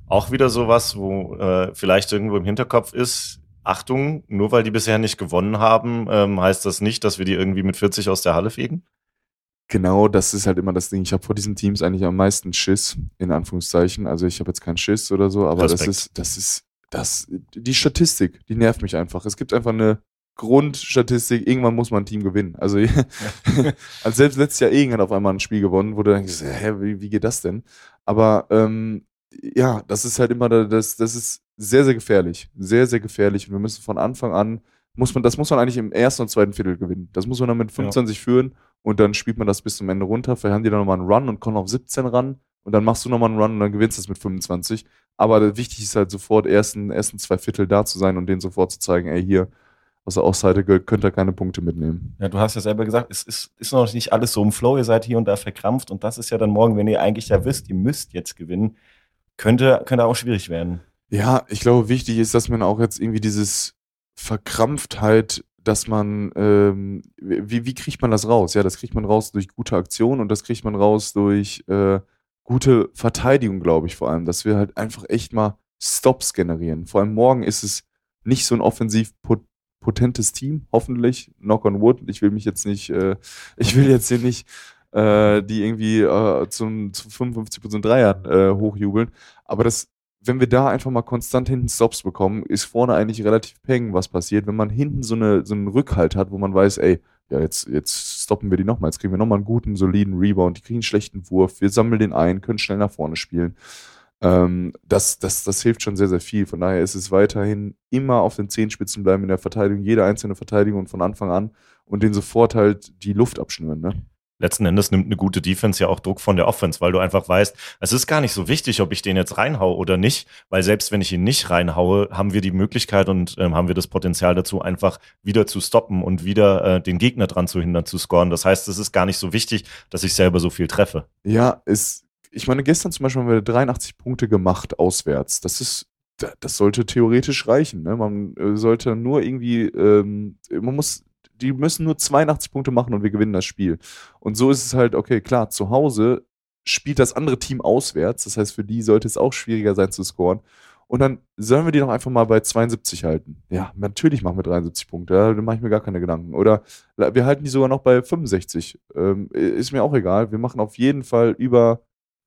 Auch wieder sowas, wo äh, vielleicht irgendwo im Hinterkopf ist, Achtung, nur weil die bisher nicht gewonnen haben, ähm, heißt das nicht, dass wir die irgendwie mit 40 aus der Halle fegen? Genau, das ist halt immer das Ding. Ich habe vor diesen Teams eigentlich am meisten Schiss, in Anführungszeichen. Also ich habe jetzt keinen Schiss oder so, aber Respekt. das ist, das ist, das, die Statistik, die nervt mich einfach. Es gibt einfach eine Grundstatistik, irgendwann muss man ein Team gewinnen. Also, als selbst letztes Jahr irgendwann auf einmal ein Spiel gewonnen, wo du denkst, hä, wie, wie geht das denn? Aber ähm, ja, das ist halt immer, das, das ist sehr, sehr gefährlich. Sehr, sehr gefährlich. Und wir müssen von Anfang an, muss man, das muss man eigentlich im ersten und zweiten Viertel gewinnen. Das muss man dann mit 25 ja. führen und dann spielt man das bis zum Ende runter. Vielleicht haben die dann nochmal einen Run und kommen auf 17 ran und dann machst du nochmal einen Run und dann gewinnst du es mit 25. Aber wichtig ist halt sofort, ersten, ersten zwei Viertel da zu sein und denen sofort zu zeigen, ey, hier, aus der Ausseite könnt ihr keine Punkte mitnehmen. Ja, du hast ja selber gesagt, es ist, ist noch nicht alles so im Flow, ihr seid hier und da verkrampft und das ist ja dann morgen, wenn ihr eigentlich ja wisst, ihr müsst jetzt gewinnen, könnte, könnte auch schwierig werden. Ja, ich glaube, wichtig ist, dass man auch jetzt irgendwie dieses Verkrampftheit dass man, ähm, wie, wie kriegt man das raus? Ja, das kriegt man raus durch gute Aktion und das kriegt man raus durch äh, gute Verteidigung, glaube ich vor allem, dass wir halt einfach echt mal Stops generieren. Vor allem morgen ist es nicht so ein offensiv potentes Team, hoffentlich, knock on wood. Ich will mich jetzt nicht, äh, ich will jetzt hier nicht äh, die irgendwie äh, zum, zu 55% Dreiern äh, hochjubeln, aber das wenn wir da einfach mal konstant hinten Stops bekommen, ist vorne eigentlich relativ peng, was passiert. Wenn man hinten so, eine, so einen Rückhalt hat, wo man weiß, ey, ja, jetzt, jetzt stoppen wir die nochmal, jetzt kriegen wir nochmal einen guten, soliden Rebound, die kriegen einen schlechten Wurf, wir sammeln den ein, können schnell nach vorne spielen. Ähm, das, das, das hilft schon sehr, sehr viel. Von daher ist es weiterhin immer auf den Zehenspitzen bleiben in der Verteidigung, jede einzelne Verteidigung von Anfang an und den sofort halt die Luft abschnüren. Ne? letzten Endes nimmt eine gute Defense ja auch Druck von der Offense, weil du einfach weißt, es ist gar nicht so wichtig, ob ich den jetzt reinhaue oder nicht, weil selbst wenn ich ihn nicht reinhaue, haben wir die Möglichkeit und ähm, haben wir das Potenzial dazu, einfach wieder zu stoppen und wieder äh, den Gegner dran zu hindern, zu scoren. Das heißt, es ist gar nicht so wichtig, dass ich selber so viel treffe. Ja, ist, ich meine, gestern zum Beispiel haben wir 83 Punkte gemacht auswärts. Das ist das sollte theoretisch reichen. Ne? Man äh, sollte nur irgendwie, ähm, man muss die müssen nur 82 Punkte machen und wir gewinnen das Spiel. Und so ist es halt, okay, klar, zu Hause spielt das andere Team auswärts. Das heißt, für die sollte es auch schwieriger sein zu scoren. Und dann sollen wir die doch einfach mal bei 72 halten. Ja, natürlich machen wir 73 Punkte. Da mache ich mir gar keine Gedanken. Oder wir halten die sogar noch bei 65. Ähm, ist mir auch egal. Wir machen auf jeden Fall über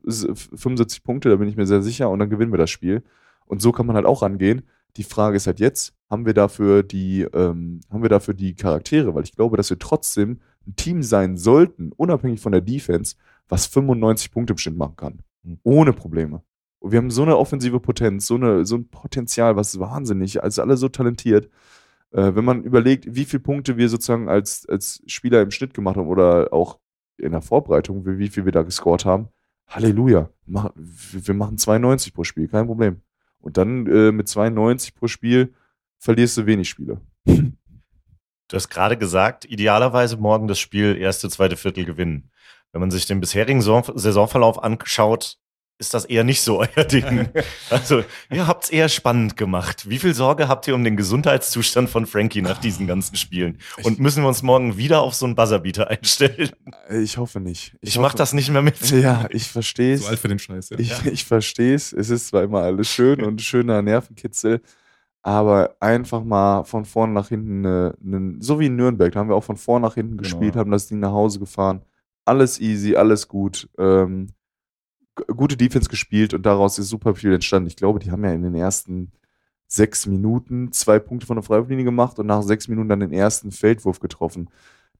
75 Punkte, da bin ich mir sehr sicher, und dann gewinnen wir das Spiel. Und so kann man halt auch rangehen. Die Frage ist halt jetzt, haben wir dafür die, ähm, haben wir dafür die Charaktere? Weil ich glaube, dass wir trotzdem ein Team sein sollten, unabhängig von der Defense, was 95 Punkte bestimmt machen kann. Mhm. Ohne Probleme. Und wir haben so eine offensive Potenz, so, eine, so ein Potenzial, was wahnsinnig, also alle so talentiert. Äh, wenn man überlegt, wie viele Punkte wir sozusagen als, als Spieler im Schnitt gemacht haben oder auch in der Vorbereitung, wie, wie viel wir da gescored haben, Halleluja. Wir machen 92 pro Spiel, kein Problem. Und dann äh, mit 92 pro Spiel verlierst du wenig Spiele. Du hast gerade gesagt, idealerweise morgen das Spiel erste, zweite Viertel gewinnen. Wenn man sich den bisherigen Saison Saisonverlauf anschaut, ist das eher nicht so euer Ding. Also, ihr habt es eher spannend gemacht. Wie viel Sorge habt ihr um den Gesundheitszustand von Frankie nach diesen ganzen Spielen? Und müssen wir uns morgen wieder auf so einen Buzzerbeater einstellen? Äh, Ich hoffe nicht. Ich, mach das nicht mehr mit. Ja, ich verstehe So alt es. für den Scheiß, ja. Ich, ich verstehe es. Es ist zwar immer alles schön und schöner Nervenkitzel, aber einfach mal von vorn nach hinten, äh, nen- so wie in Nürnberg, da haben wir auch von vorn nach hinten Genau. gespielt, haben das Ding nach Hause gefahren. Alles easy, alles gut. Ähm, gute Defense gespielt und daraus ist super viel entstanden. Ich glaube, die haben ja in den ersten sechs Minuten zwei Punkte von der Freiwurflinie gemacht und nach sechs Minuten dann den ersten Feldwurf getroffen.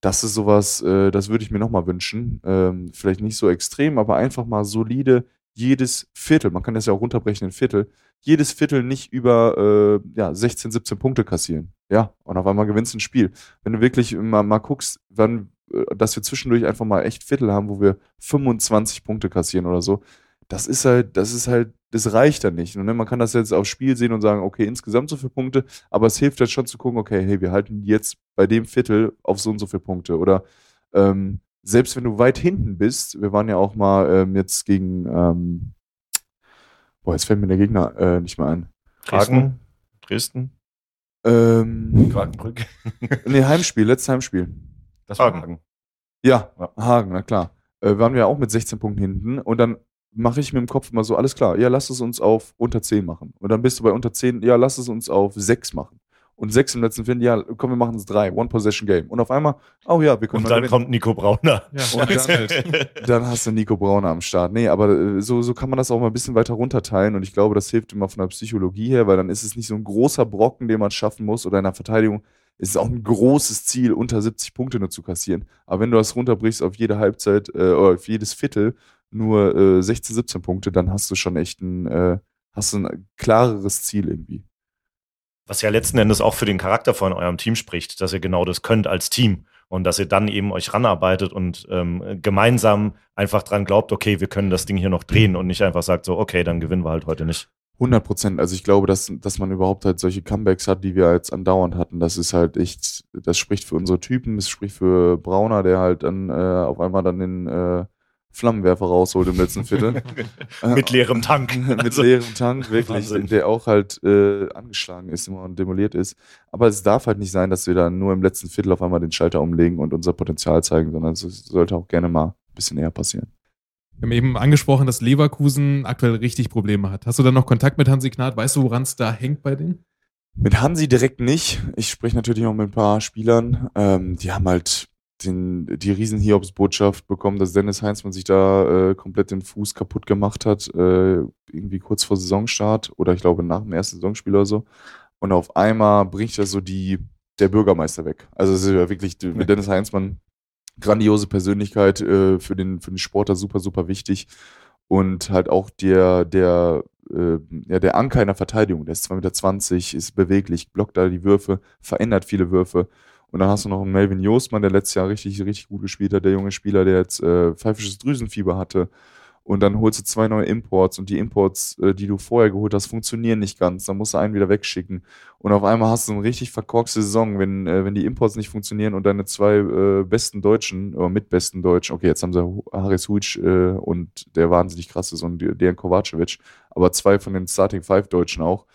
Das ist sowas, äh, das würde ich mir nochmal wünschen. Ähm, vielleicht nicht so extrem, aber einfach mal solide jedes Viertel, man kann das ja auch runterbrechen in Viertel, jedes Viertel nicht über äh, ja, 16, 17 Punkte kassieren. Ja, und auf einmal gewinnst du ein Spiel. Wenn du wirklich mal, mal guckst, wann, dass wir zwischendurch einfach mal echt Viertel haben, wo wir 25 Punkte kassieren oder so, das ist halt, das ist halt, das reicht dann nicht. Und ne, man kann das jetzt aufs Spiel sehen und sagen, okay, insgesamt so viele Punkte, aber es hilft halt schon zu gucken, okay, hey, wir halten jetzt bei dem Viertel auf so und so viele Punkte. Oder ähm, selbst wenn du weit hinten bist, wir waren ja auch mal ähm, jetzt gegen, ähm, boah, jetzt fällt mir der Gegner äh, nicht mehr ein. Dresden? Dresden? Ähm, Quakenbrück. nee, Heimspiel, letztes Heimspiel. Das war Hagen. Hagen. Ja, Ja. Hagen, na klar. Äh, waren wir auch mit 16 Punkten hinten und dann mache ich mir im Kopf immer so, alles klar, ja, lass es uns auf unter 10 machen. Und dann bist du bei unter 10, ja, lass es uns auf 6 machen. Und 6 im letzten Viertel, ja, komm, wir machen es 3, One-Possession-Game. Und auf einmal, oh ja, wir können Und mal dann gewinnen. kommt Nico Brauner. Ja, Und dann- halt. dann hast du Nico Brauner am Start. Nee, aber äh, so, so kann man das auch mal ein bisschen weiter runterteilen und ich glaube, das hilft immer von der Psychologie her, weil dann ist es nicht so ein großer Brocken, den man schaffen muss oder in der Verteidigung ist es auch ein großes Ziel, unter 70 Punkte nur zu kassieren. Aber wenn du das runterbrichst auf jede Halbzeit äh, oder auf jedes Viertel nur äh, 16, 17 Punkte, dann hast du schon echt ein, äh, hast ein klareres Ziel irgendwie. Was ja letzten Endes auch für den Charakter von eurem Team spricht, dass ihr genau das könnt als Team und dass ihr dann eben euch ranarbeitet und ähm, gemeinsam einfach dran glaubt, okay, wir können das Ding hier noch drehen und nicht einfach sagt so, okay, dann gewinnen wir halt heute nicht. 100 Prozent. Also ich glaube, dass, dass man überhaupt halt solche Comebacks hat, die wir jetzt andauernd hatten. Das ist halt echt, das spricht für unsere Typen, das spricht für Brauner, der halt dann äh, auf einmal dann den äh, Flammenwerfer rausholt im letzten Viertel. Mit leerem Tank. Mit Also, leerem Tank, wirklich, Wahnsinn. der auch halt äh, angeschlagen ist immer und demoliert ist. Aber es darf halt nicht sein, dass wir dann nur im letzten Viertel auf einmal den Schalter umlegen und unser Potenzial zeigen, sondern es sollte auch gerne mal ein bisschen eher passieren. Wir haben eben angesprochen, dass Leverkusen aktuell richtig Probleme hat. Hast du da noch Kontakt mit Hansi Gnad? Weißt du, woran es da hängt bei denen? Mit Hansi direkt nicht. Ich spreche natürlich auch mit ein paar Spielern. Ähm, die haben halt den, die riesen Hiobs-Botschaft bekommen, dass Dennis Heinzmann sich da äh, komplett den Fuß kaputt gemacht hat, äh, irgendwie kurz vor Saisonstart oder ich glaube nach dem ersten Saisonspiel oder so. Und auf einmal bricht das so die, der Bürgermeister weg. Also es ist ja wirklich mit Dennis Heinzmann grandiose Persönlichkeit äh, für, den, für den Sportler super, super wichtig. Und halt auch der, der, äh, ja, der Anker in der Verteidigung, der ist 2,20 Meter, ist beweglich, blockt da die Würfe, verändert viele Würfe. Und dann hast du noch einen Melvin Jostmann, der letztes Jahr richtig, richtig gut gespielt hat, der junge Spieler, der jetzt äh, pfeifisches Drüsenfieber hatte. Und dann holst du zwei neue Imports und die Imports, äh, die du vorher geholt hast, funktionieren nicht ganz. Dann musst du einen wieder wegschicken. Und auf einmal hast du eine richtig verkorkste Saison, wenn, äh, wenn die Imports nicht funktionieren und deine zwei äh, besten Deutschen, oder mitbesten Deutschen, okay, jetzt haben sie Haris Huic äh, und der wahnsinnig krass ist und Dejan Kovacevic, aber zwei von den Starting Five Deutschen auch,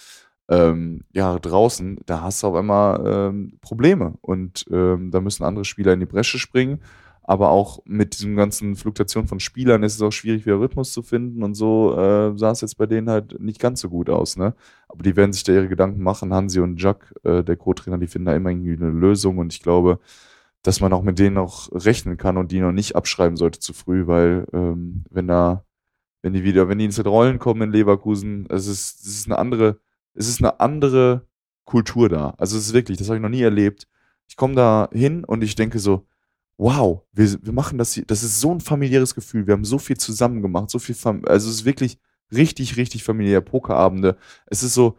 ähm, ja, draußen, da hast du auf einmal ähm, Probleme. Und ähm, da müssen andere Spieler in die Bresche springen. Aber auch mit diesem ganzen Fluktuation von Spielern ist es auch schwierig, wieder Rhythmus zu finden. Und so äh, sah es jetzt bei denen halt nicht ganz so gut aus. Ne? Aber die werden sich da ihre Gedanken machen. Hansi und Jack, äh, der Co-Trainer, die finden da immer irgendwie eine Lösung. Und ich glaube, dass man auch mit denen noch rechnen kann und die noch nicht abschreiben sollte zu früh, weil ähm, wenn da wenn die wieder, wenn die ins Rollen kommen in Leverkusen, es ist, es ist eine andere, es ist eine andere Kultur da. Also es ist wirklich, das habe ich noch nie erlebt. Ich komme da hin und ich denke so, wow, wir, wir machen das hier, das ist so ein familiäres Gefühl, wir haben so viel zusammen gemacht, so viel, Fam also es ist wirklich richtig, richtig familiär, Pokerabende. Es ist so,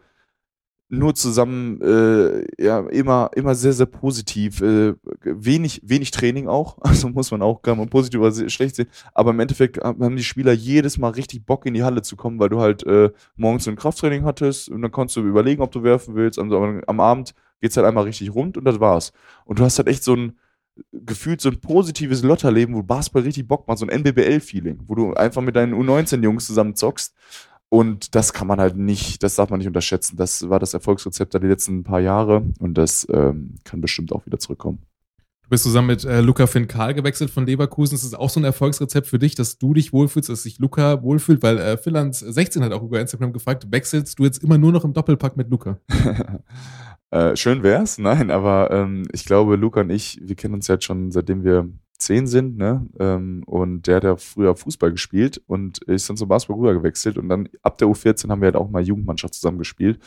nur zusammen, äh, ja, immer, immer sehr, sehr positiv. Äh, wenig, wenig Training auch, also muss man auch, kann man positiv oder schlecht sehen. Aber im Endeffekt haben die Spieler jedes Mal richtig Bock in die Halle zu kommen, weil du halt äh, morgens ein Krafttraining hattest und dann konntest du überlegen, ob du werfen willst. Also, am Abend geht es halt einmal richtig rund und das war's. Und du hast halt echt so ein, gefühlt so ein positives Lotterleben, wo Basketball richtig Bock macht, so ein NBBL-Feeling, wo du einfach mit deinen U19-Jungs zusammen zockst und das kann man halt nicht, das darf man nicht unterschätzen. Das war das Erfolgsrezept der letzten paar Jahre und das ähm, kann bestimmt auch wieder zurückkommen. Du bist zusammen mit äh, Luca Finn Karl gewechselt von Leverkusen. Ist das auch so ein Erfolgsrezept für dich, dass du dich wohlfühlst, dass sich Luca wohlfühlt? Weil äh, Philans16 hat auch über Instagram gefragt, wechselst du jetzt immer nur noch im Doppelpack mit Luca? äh, schön wär's, nein, aber ähm, ich glaube, Luca und ich, wir kennen uns jetzt schon seitdem wir zehn sind, ne? Ähm, und der hat ja früher Fußball gespielt und ist dann zum Basketball rüber gewechselt und dann ab der U14 haben wir halt auch mal Jugendmannschaft zusammen gespielt.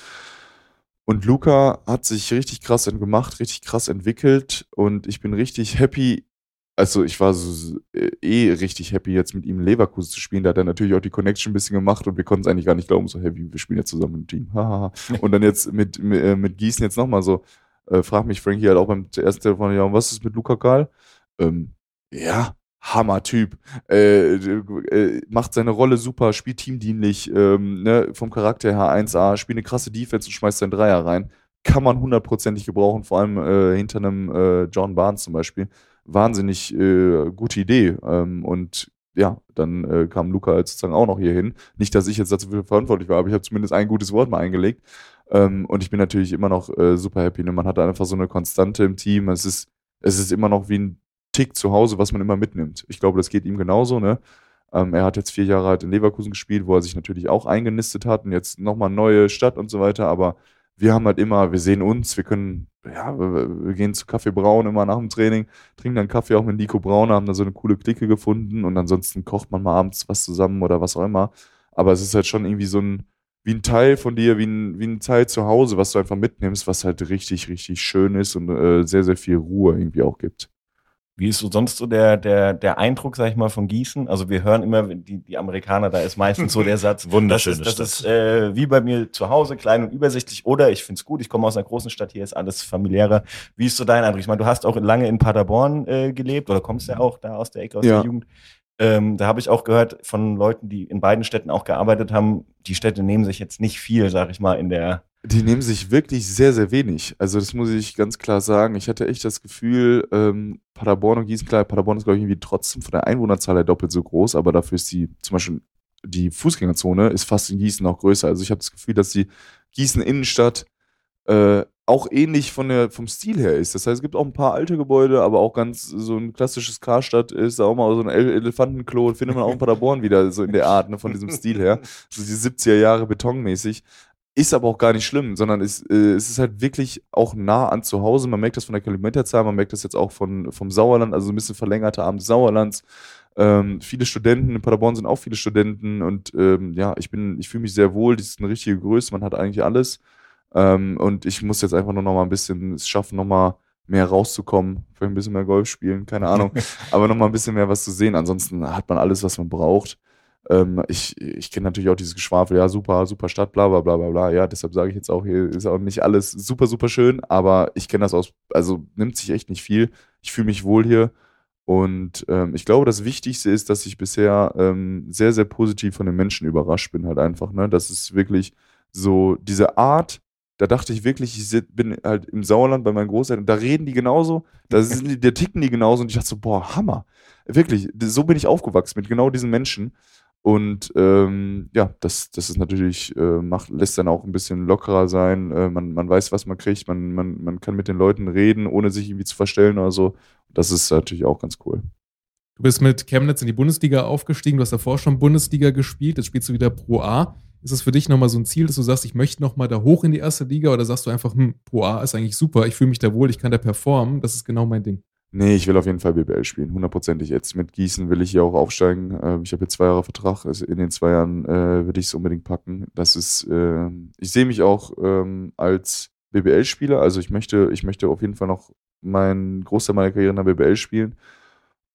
Und Luca hat sich richtig krass gemacht, richtig krass entwickelt und ich bin richtig happy. Also ich war so, äh, eh richtig happy, jetzt mit ihm Leverkusen zu spielen. Da hat er natürlich auch die Connection ein bisschen gemacht und wir konnten es eigentlich gar nicht glauben, so hey, wir spielen jetzt zusammen im Team. und dann jetzt mit, äh, mit Gießen jetzt nochmal so, äh, fragt mich Frankie halt auch beim ersten Telefon, ja, und was ist mit Luca Karl? Ähm, ja, Hammer-Typ. Äh, äh, macht seine Rolle super, spielt teamdienlich, ähm, ne, vom Charakter her 1A, spielt eine krasse Defense und schmeißt seinen Dreier rein. Kann man hundertprozentig gebrauchen, vor allem äh, hinter einem äh, John Barnes zum Beispiel. Wahnsinnig äh, gute Idee. Ähm, und ja, dann äh, kam Luca halt sozusagen auch noch hier hin. Nicht, dass ich jetzt dazu verantwortlich war, aber ich habe zumindest ein gutes Wort mal eingelegt. Ähm, und ich bin natürlich immer noch super happy. Ne? Man hat einfach so eine Konstante im Team. Es ist, es ist immer noch wie ein Tick zu Hause, was man immer mitnimmt. Ich glaube, das geht ihm genauso. Ne? Ähm, er hat jetzt vier Jahre halt in Leverkusen gespielt, wo er sich natürlich auch eingenistet hat und jetzt nochmal neue Stadt und so weiter. Aber wir haben halt immer, wir sehen uns, wir können, ja, wir, gehen zu Kaffee Braun immer nach dem Training, trinken dann Kaffee auch mit Nico Braun, haben da so eine coole Clique gefunden und ansonsten kocht man mal abends was zusammen oder was auch immer. Aber es ist halt schon irgendwie so ein, wie ein Teil von dir, wie ein, wie ein Teil zu Hause, was du einfach mitnimmst, was halt richtig, richtig schön ist und äh, sehr, sehr viel Ruhe irgendwie auch gibt. Wie ist so sonst so der, der, der Eindruck, sag ich mal, von Gießen? Also wir hören immer, die, die Amerikaner, da ist meistens so der Satz, wunderschön. Das ist, das ist äh, wie bei mir zu Hause, klein und übersichtlich. Oder ich find's gut, ich komme aus einer großen Stadt, hier ist alles familiärer. Wie ist so dein Eindruck? Ich meine, du hast auch lange in Paderborn äh, gelebt oder kommst ja auch da aus der Ecke, aus ja. der Jugend. Ähm, da habe ich auch gehört von Leuten, die in beiden Städten auch gearbeitet haben, die Städte nehmen sich jetzt nicht viel, sag ich mal, in der die nehmen sich wirklich sehr, sehr wenig. Also das muss ich ganz klar sagen. Ich hatte echt das Gefühl, ähm, Paderborn und Gießen, klar, Paderborn ist, glaube ich, irgendwie trotzdem von der Einwohnerzahl her doppelt so groß, aber dafür ist die, zum Beispiel die Fußgängerzone ist fast in Gießen noch größer. Also ich habe das Gefühl, dass die Gießen Innenstadt äh, auch ähnlich von der, vom Stil her ist. Das heißt, es gibt auch ein paar alte Gebäude, aber auch ganz so ein klassisches Karstadt ist da auch mal so ein Elefantenklo, findet man auch in Paderborn wieder, so in der Art, ne, von diesem Stil her. So die 70er Jahre betonmäßig. Ist aber auch gar nicht schlimm, sondern es, äh, es ist halt wirklich auch nah an zu Hause. Man merkt das von der Kilometerzahl, man merkt das jetzt auch von, vom Sauerland, also ein bisschen verlängerter Abend des Sauerlands. Ähm, viele Studenten, in Paderborn sind auch viele Studenten und ähm, ja, ich bin, ich fühle mich sehr wohl, das ist eine richtige Größe, man hat eigentlich alles. Ähm, und ich muss jetzt einfach nur noch mal ein bisschen es schaffen, noch mal mehr rauszukommen, vielleicht ein bisschen mehr Golf spielen, keine Ahnung, aber noch mal ein bisschen mehr was zu sehen. Ansonsten hat man alles, was man braucht. Ähm, ich ich kenne natürlich auch dieses Geschwafel, ja, super, super Stadt, bla bla bla bla bla. Ja, deshalb sage ich jetzt auch, hier ist auch nicht alles super, super schön, aber ich kenne das aus, also nimmt sich echt nicht viel. Ich fühle mich wohl hier. Und ähm, ich glaube, das Wichtigste ist, dass ich bisher ähm, sehr, sehr positiv von den Menschen überrascht bin, halt einfach. Ne? Das ist wirklich so diese Art, da dachte ich wirklich, ich bin halt im Sauerland bei meinen Großeltern, da reden die genauso, da, sind die, da ticken die genauso und ich dachte so, boah, Hammer. Wirklich, so bin ich aufgewachsen mit genau diesen Menschen. Und ähm, ja, das, das ist natürlich, äh, macht, lässt dann auch ein bisschen lockerer sein. Äh, man, man weiß, was man kriegt, man, man, man kann mit den Leuten reden, ohne sich irgendwie zu verstellen oder so. Das ist natürlich auch ganz cool. Du bist mit Chemnitz in die Bundesliga aufgestiegen, du hast davor schon Bundesliga gespielt, jetzt spielst du wieder Pro A. Ist das für dich nochmal so ein Ziel, dass du sagst, ich möchte nochmal da hoch in die erste Liga oder sagst du einfach, hm, Pro A ist eigentlich super, ich fühle mich da wohl, ich kann da performen, das ist genau mein Ding? Nee, ich will auf jeden Fall BBL spielen, hundertprozentig. Jetzt mit Gießen will ich hier auch aufsteigen. Ähm, ich habe hier zwei Jahre Vertrag. Also in den zwei Jahren äh, würde ich es unbedingt packen. Das ist, äh, ich sehe mich auch ähm, als BBL-Spieler. Also ich möchte, ich möchte auf jeden Fall noch meinen Großteil meiner Karriere in der BBL spielen.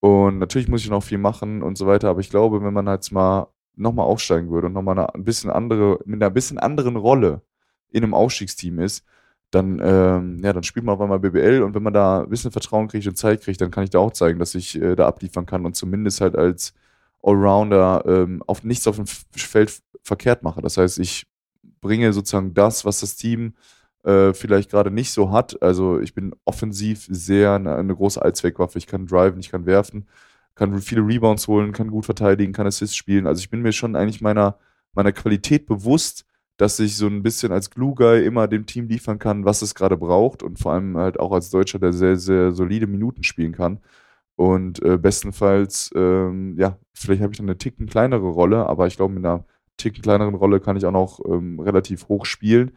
Und natürlich muss ich noch viel machen und so weiter. Aber ich glaube, wenn man jetzt mal nochmal aufsteigen würde und nochmal eine ein bisschen andere, mit einer bisschen anderen Rolle in einem Aufstiegsteam ist, dann, ähm, ja, dann spielt man auf einmal BBL und wenn man da ein bisschen Vertrauen kriegt und Zeit kriegt, dann kann ich da auch zeigen, dass ich äh, da abliefern kann und zumindest halt als Allrounder ähm, auf nichts auf dem Feld verkehrt mache. Das heißt, ich bringe sozusagen das, was das Team äh, vielleicht gerade nicht so hat. Also ich bin offensiv sehr eine, eine große Allzweckwaffe. Ich kann driven, ich kann werfen, kann viele Rebounds holen, kann gut verteidigen, kann Assists spielen. Also ich bin mir schon eigentlich meiner, meiner Qualität bewusst dass ich so ein bisschen als Glue-Guy immer dem Team liefern kann, was es gerade braucht und vor allem halt auch als Deutscher, der sehr, sehr solide Minuten spielen kann. Und äh, bestenfalls, ähm, ja, vielleicht habe ich dann eine ticken kleinere Rolle, aber ich glaube, mit einer ticken kleineren Rolle kann ich auch noch ähm, relativ hoch spielen.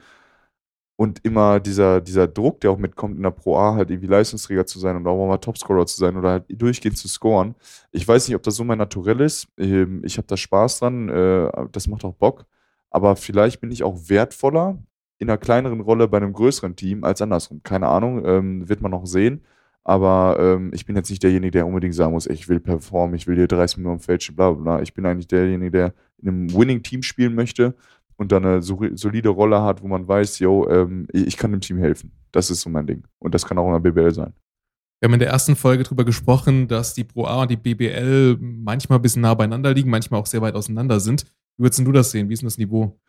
Und immer dieser, dieser Druck, der auch mitkommt in der Pro A, halt irgendwie Leistungsträger zu sein und auch mal Topscorer zu sein oder halt durchgehend zu scoren. Ich weiß nicht, ob das so mein Naturell ist. Ähm, ich habe da Spaß dran. Äh, das macht auch Bock aber vielleicht bin ich auch wertvoller in einer kleineren Rolle bei einem größeren Team als andersrum. Keine Ahnung, ähm, wird man noch sehen. Aber ähm, ich bin jetzt nicht derjenige, der unbedingt sagen muss, ich will performen, ich will hier 30 Minuten stehen, bla bla bla. Ich bin eigentlich derjenige, der in einem Winning-Team spielen möchte und dann eine solide Rolle hat, wo man weiß, yo, ähm, ich kann dem Team helfen. Das ist so mein Ding. Und das kann auch in der BBL sein. Wir haben in der ersten Folge darüber gesprochen, dass die Pro A und die BBL manchmal ein bisschen nah beieinander liegen, manchmal auch sehr weit auseinander sind. Wie würdest du das sehen? Wie ist denn das Niveau?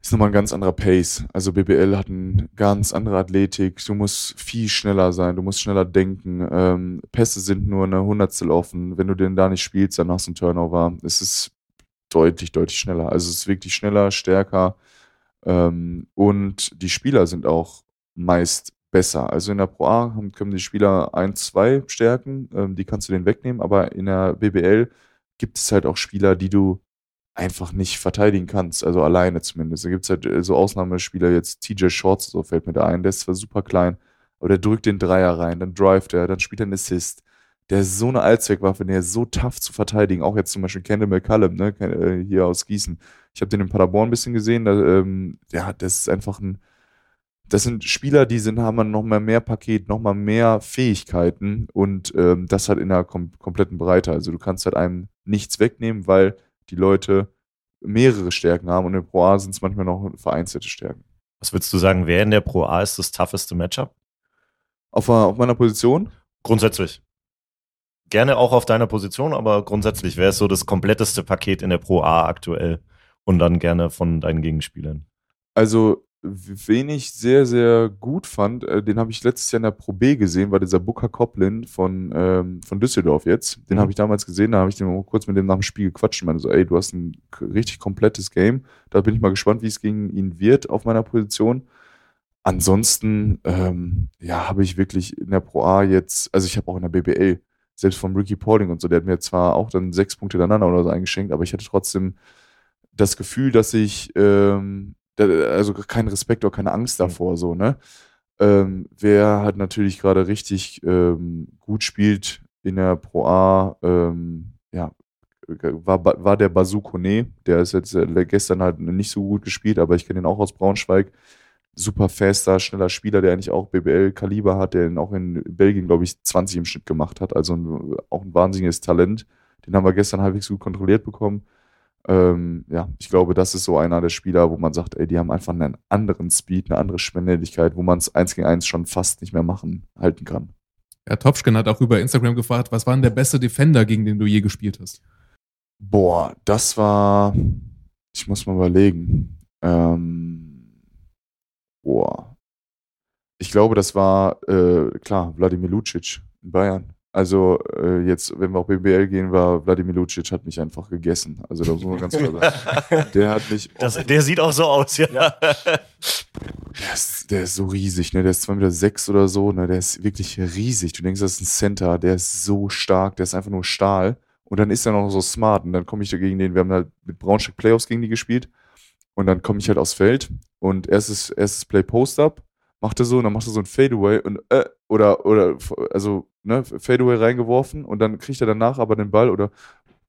Ist nochmal ein ganz anderer Pace. Also BBL hat eine ganz andere Athletik. Du musst viel schneller sein, du musst schneller denken. Ähm, Pässe sind nur eine Hundertstel offen. Wenn du den da nicht spielst, dann hast du einen Turnover. Es ist deutlich, deutlich schneller. Also es ist wirklich schneller, stärker. Ähm, und die Spieler sind auch meist besser. Also in der Pro A können die Spieler ein, zwei Stärken, ähm, die kannst du denen wegnehmen, aber in der BBL gibt es halt auch Spieler, die du einfach nicht verteidigen kannst, also alleine zumindest. Da gibt es halt äh, so Ausnahmespieler, jetzt TJ Shorts, so fällt mir da ein, der ist zwar super klein, aber der drückt den Dreier rein, dann drivet er, dann spielt er einen Assist. Der ist so eine Allzweckwaffe, der ist so tough zu verteidigen. Auch jetzt zum Beispiel Kendall McCallum, ne, äh, hier aus Gießen. Ich habe den in Paderborn ein bisschen gesehen. Da, ähm, ja, das ist einfach ein. Das sind Spieler, die sind, haben noch mal mehr Paket, noch mal mehr Fähigkeiten und ähm, das halt in der kom kompletten Breite. Also du kannst halt einem nichts wegnehmen, weil die Leute mehrere Stärken haben und in Pro A sind es manchmal noch vereinzelte Stärken. Was würdest du sagen, wer in der Pro A ist das tougheste Matchup? Auf, auf meiner Position? Grundsätzlich. Gerne auch auf deiner Position, aber grundsätzlich, wer ist so das kompletteste Paket in der Pro A aktuell? Und dann gerne von deinen Gegenspielern. Also wen ich sehr, sehr gut fand, äh, den habe ich letztes Jahr in der Pro B gesehen, war dieser Booker Coplin von, ähm, von Düsseldorf jetzt. Den mhm. habe ich damals gesehen, da habe ich den kurz mit dem nach dem Spiel gequatscht und meinte so, ey, du hast ein richtig komplettes Game. Da bin ich mal gespannt, wie es gegen ihn wird auf meiner Position. Ansonsten, ähm, ja, habe ich wirklich in der Pro A jetzt, also ich habe auch in der BBL, selbst von Ricky Pauling und so, der hat mir zwar auch dann sechs Punkte hintereinander oder so eingeschenkt, aber ich hatte trotzdem das Gefühl, dass ich ähm, also kein Respekt oder keine Angst mhm. davor, so, ne? Ähm, wer halt natürlich gerade richtig ähm, gut spielt in der Pro A, ähm, ja, war, war der Basu Kone, der ist jetzt äh, gestern halt nicht so gut gespielt, aber ich kenne ihn auch aus Braunschweig. Super faster, schneller Spieler, der eigentlich auch BBL-Kaliber hat, der auch in Belgien, glaube ich, 20 im Schnitt gemacht hat. Also ein, auch ein wahnsinniges Talent. Den haben wir gestern halbwegs gut kontrolliert bekommen. Ähm, ja, ich glaube, das ist so einer der Spieler, wo man sagt, ey, die haben einfach einen anderen Speed, eine andere Schnelligkeit, wo man es eins gegen eins schon fast nicht mehr machen, halten kann. Ja, Topschken hat auch über Instagram gefragt, was war denn der beste Defender, gegen den du je gespielt hast? Boah, das war, ich muss mal überlegen. Ähm, boah. Ich glaube, das war, äh, klar, Wladimir Lucic in Bayern. Also äh, jetzt, wenn wir auf BBL gehen, war Wladimir Lucic hat mich einfach gegessen. Also da muss man ganz klar sagen. Der hat mich. Das, der sieht auch so aus, ja. ja. Der, ist, der ist so riesig, ne? Der ist 2,6 Meter sechs oder so, ne? Der ist wirklich riesig. Du denkst, das ist ein Center, der ist so stark, der ist einfach nur Stahl. Und dann ist er noch so smart. Und dann komme ich da gegen den, wir haben halt mit Braunschweig Playoffs gegen die gespielt. Und dann komme ich halt aufs Feld und erstes, erstes Play Post-Up macht er so und dann macht er so ein Fadeaway und äh, oder oder also ne Fadeaway reingeworfen und dann kriegt er danach aber den Ball oder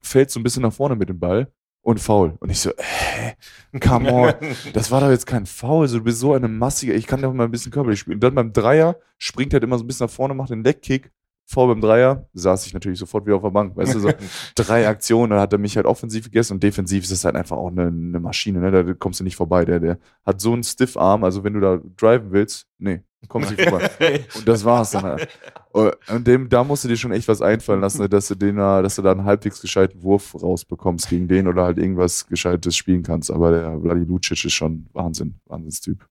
fällt so ein bisschen nach vorne mit dem Ball und faul und ich so äh, come on. Das war doch jetzt kein Foul. So du bist so eine massige. Ich kann doch mal ein bisschen körperlich spielen. Und dann beim Dreier springt er halt immer so ein bisschen nach vorne macht den Leckkick vor beim Dreier saß ich natürlich sofort wieder auf der Bank weißt du so drei Aktionen dann hat er mich halt offensiv gegessen und defensiv ist das halt einfach auch eine, eine Maschine ne da kommst du nicht vorbei der der hat so einen Stiff Arm also wenn du da driven willst nee kommst nicht vorbei und das war's dann halt. Und dem, da musst du dir schon echt was einfallen lassen, ne, dass du den, da- dass du da einen halbwegs gescheiten Wurf rausbekommst gegen den oder halt irgendwas Gescheites spielen kannst. Aber der Vladi Lucic ist schon Wahnsinn, Wahnsinnstyp.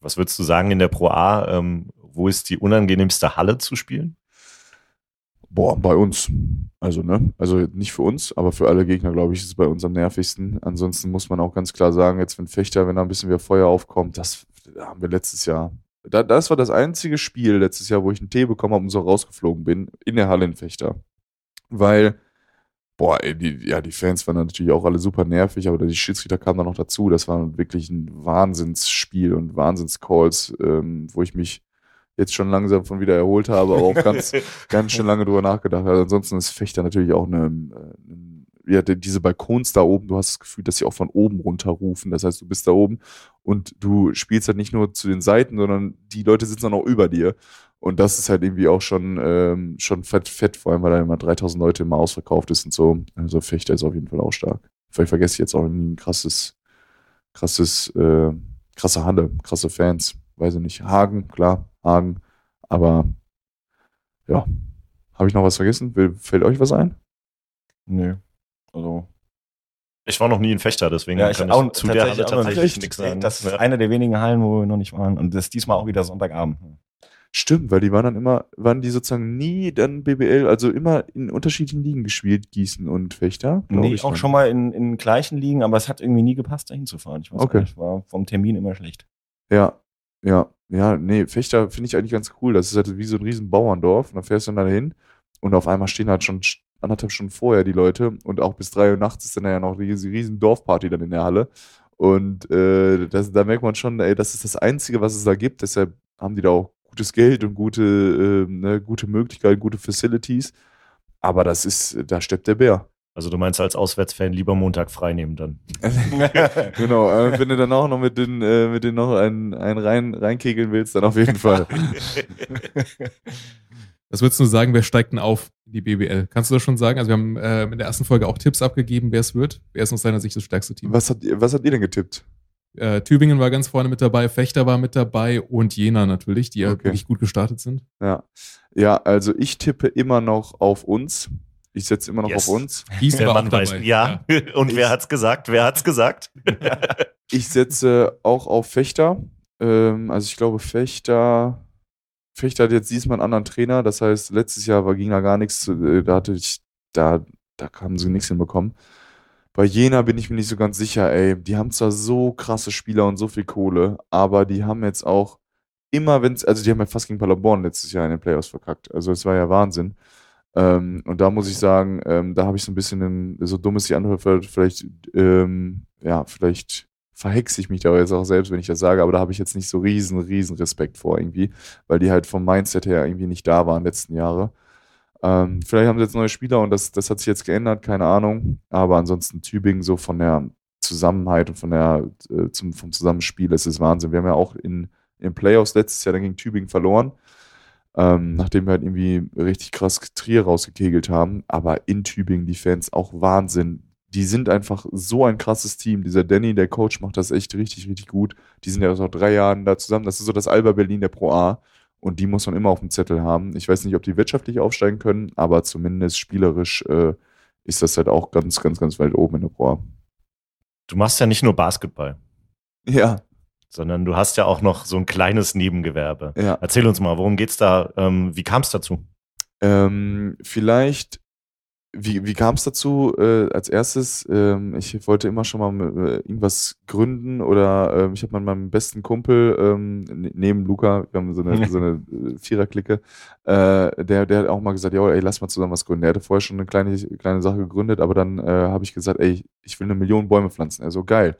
Was würdest du sagen in der Pro A? Ähm, wo ist die unangenehmste Halle zu spielen? Boah, bei uns. Also, ne? Also nicht für uns, aber für alle Gegner, glaube ich, ist es bei uns am nervigsten. Ansonsten muss man auch ganz klar sagen, jetzt wenn Fechter, wenn da ein bisschen wieder Feuer aufkommt, das haben wir letztes Jahr. Da, das war das einzige Spiel letztes Jahr, wo ich einen Tee bekommen habe und so rausgeflogen bin, in der Halle in Fechter. Weil, boah, ey, die, ja, die Fans waren natürlich auch alle super nervig, aber die Schiedsrichter kamen dann noch dazu. Das war wirklich ein Wahnsinnsspiel und Wahnsinnscalls, ähm, wo ich mich jetzt schon langsam von wieder erholt habe, aber auch ganz, ganz schön lange drüber nachgedacht. Also ansonsten ist Fechter natürlich auch eine, äh, ja, die- diese Balkons da oben, du hast das Gefühl, dass sie auch von oben runter rufen. Das heißt, du bist da oben und du spielst halt nicht nur zu den Seiten, sondern die Leute sitzen dann auch über dir. Und das ist halt irgendwie auch schon, ähm, schon fett, fett, vor allem, weil da immer 3000 Leute immer ausverkauft ist und so. Also Fechter ist auf jeden Fall auch stark. Vielleicht vergesse ich jetzt auch nie ein krasses, krasses, äh, krasse Halle, krasse Fans. Weiß ich nicht. Hagen, klar, Hagen. Aber ja. Habe ich noch was vergessen? Will, fällt euch was ein? Nö. Also, Ich war noch nie in Fechter, deswegen ja, ich kann auch ich zu der Halle tatsächlich nichts sagen. Das ist Ja. eine der wenigen Hallen, wo wir noch nicht waren. Und das ist diesmal auch wieder Sonntagabend. Stimmt, weil die waren dann immer, waren die sozusagen nie dann BBL, also immer in unterschiedlichen Ligen gespielt, Gießen und Fechter? Nee, ich auch dann. schon mal in, in gleichen Ligen, aber es hat irgendwie nie gepasst, da hinzufahren. Ich weiß Okay. gar nicht, war vom Termin immer schlecht. Ja, ja, ja, nee, Fechter finde ich eigentlich ganz cool. Das ist halt wie so ein riesen Bauerndorf. Und dann fährst du dann dahin und auf einmal stehen halt schon anderthalb Stunden vorher die Leute und auch bis drei Uhr nachts ist dann ja noch diese riesen Dorfparty dann in der Halle. Und äh, das, da merkt man schon, ey, das ist das Einzige, was es da gibt. Deshalb haben die da auch gutes Geld und gute, äh, ne, gute Möglichkeiten, gute Facilities. Aber das ist, da steppt der Bär. Also du meinst als Auswärtsfan lieber Montag frei nehmen dann. genau, äh, wenn du dann auch noch mit den, äh, mit den noch einen, einen rein, reinkegeln willst, dann auf jeden Fall. Was würdest du sagen, wer steigt denn auf in die BBL? Kannst du das schon sagen? Also wir haben äh, in der ersten Folge auch Tipps abgegeben, wer es wird. Wer ist aus deiner Sicht das stärkste Team? Was habt ihr, was habt ihr denn getippt? Äh, Tübingen war ganz vorne mit dabei, Fechter war mit dabei und Jena natürlich, die ja Okay. wirklich gut gestartet sind. Ja. Ja, also ich tippe immer noch auf uns. Ich setze immer noch Yes. auf uns. Gießen Der Mann weiß. Ja. Und wer hat's gesagt? Wer hat's gesagt? Ich setze auch auf Fechter. Ähm, also ich glaube, Fechter. Fechter hat jetzt diesmal einen anderen Trainer. Das heißt, letztes Jahr war, ging da gar nichts. äh, Da hatte ich, da, da haben sie nichts hinbekommen. Bei Jena bin ich mir nicht so ganz sicher, ey. Die haben zwar so krasse Spieler und so viel Kohle, aber die haben jetzt auch immer, wenn es, also die haben ja fast gegen Paderborn letztes Jahr in den Playoffs verkackt. Also es war ja Wahnsinn. Ähm, und da muss ich sagen, ähm, da habe ich so ein bisschen, einen, so dumm es sich anhört, vielleicht, ähm, ja, vielleicht verhexe ich mich da jetzt auch selbst, wenn ich das sage, aber da habe ich jetzt nicht so riesen, riesen Respekt vor irgendwie, weil die halt vom Mindset her irgendwie nicht da waren letzten Jahre. Ähm, vielleicht haben sie jetzt neue Spieler und das, das hat sich jetzt geändert, keine Ahnung. Aber ansonsten Tübingen so von der Zusammenhalt und von der, äh, zum, vom Zusammenspiel, es ist Wahnsinn. Wir haben ja auch in, in Playoffs letztes Jahr dann gegen Tübingen verloren, ähm, nachdem wir halt irgendwie richtig krass Trier rausgekegelt haben. Aber in Tübingen die Fans auch Wahnsinn. Die sind einfach so ein krasses Team. Dieser Danny, der Coach, macht das echt richtig, richtig gut. Die sind ja seit drei Jahren da zusammen. Das ist so das Alba Berlin der Pro A. Und die muss man immer auf dem Zettel haben. Ich weiß nicht, ob die wirtschaftlich aufsteigen können, aber zumindest spielerisch äh, ist das halt auch ganz, ganz, ganz weit oben in der Pro A. Du machst ja nicht nur Basketball, Ja, sondern du hast ja auch noch so ein kleines Nebengewerbe. ja. Erzähl uns mal, worum geht's da? Ähm, wie kam es dazu? Ähm, vielleicht, wie, wie kam es dazu? Äh, als erstes, ähm, ich wollte immer schon mal äh, irgendwas gründen oder ähm, ich habe mit meinem besten Kumpel ähm, ne- neben Luca, wir haben so eine, so eine äh, Viererklicke, äh, der, der hat auch mal gesagt, ja, ey, lass mal zusammen was gründen. Der hatte vorher schon eine kleine, kleine Sache gegründet, aber dann äh, habe ich gesagt, ey, ich will eine Million Bäume pflanzen. Also geil.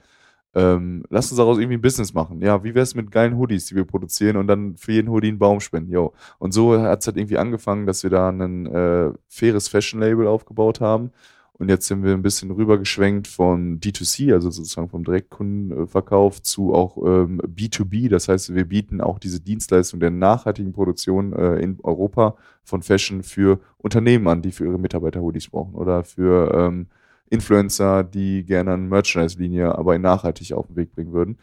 Ähm, lass uns daraus irgendwie ein Business machen. Ja, wie wäre es mit geilen Hoodies, die wir produzieren und dann für jeden Hoodie einen Baum spenden? Yo. Und so hat es halt irgendwie angefangen, dass wir da ein äh, faires Fashion-Label aufgebaut haben. Und jetzt sind wir ein bisschen rübergeschwenkt von D2C, also sozusagen vom Direktkundenverkauf, zu auch ähm, B2B. Das heißt, wir bieten auch diese Dienstleistung der nachhaltigen Produktion äh, in Europa von Fashion für Unternehmen an, die für ihre Mitarbeiter Hoodies brauchen oder für ähm, Influencer, die gerne eine Merchandise-Linie aber nachhaltig auf den Weg bringen würden.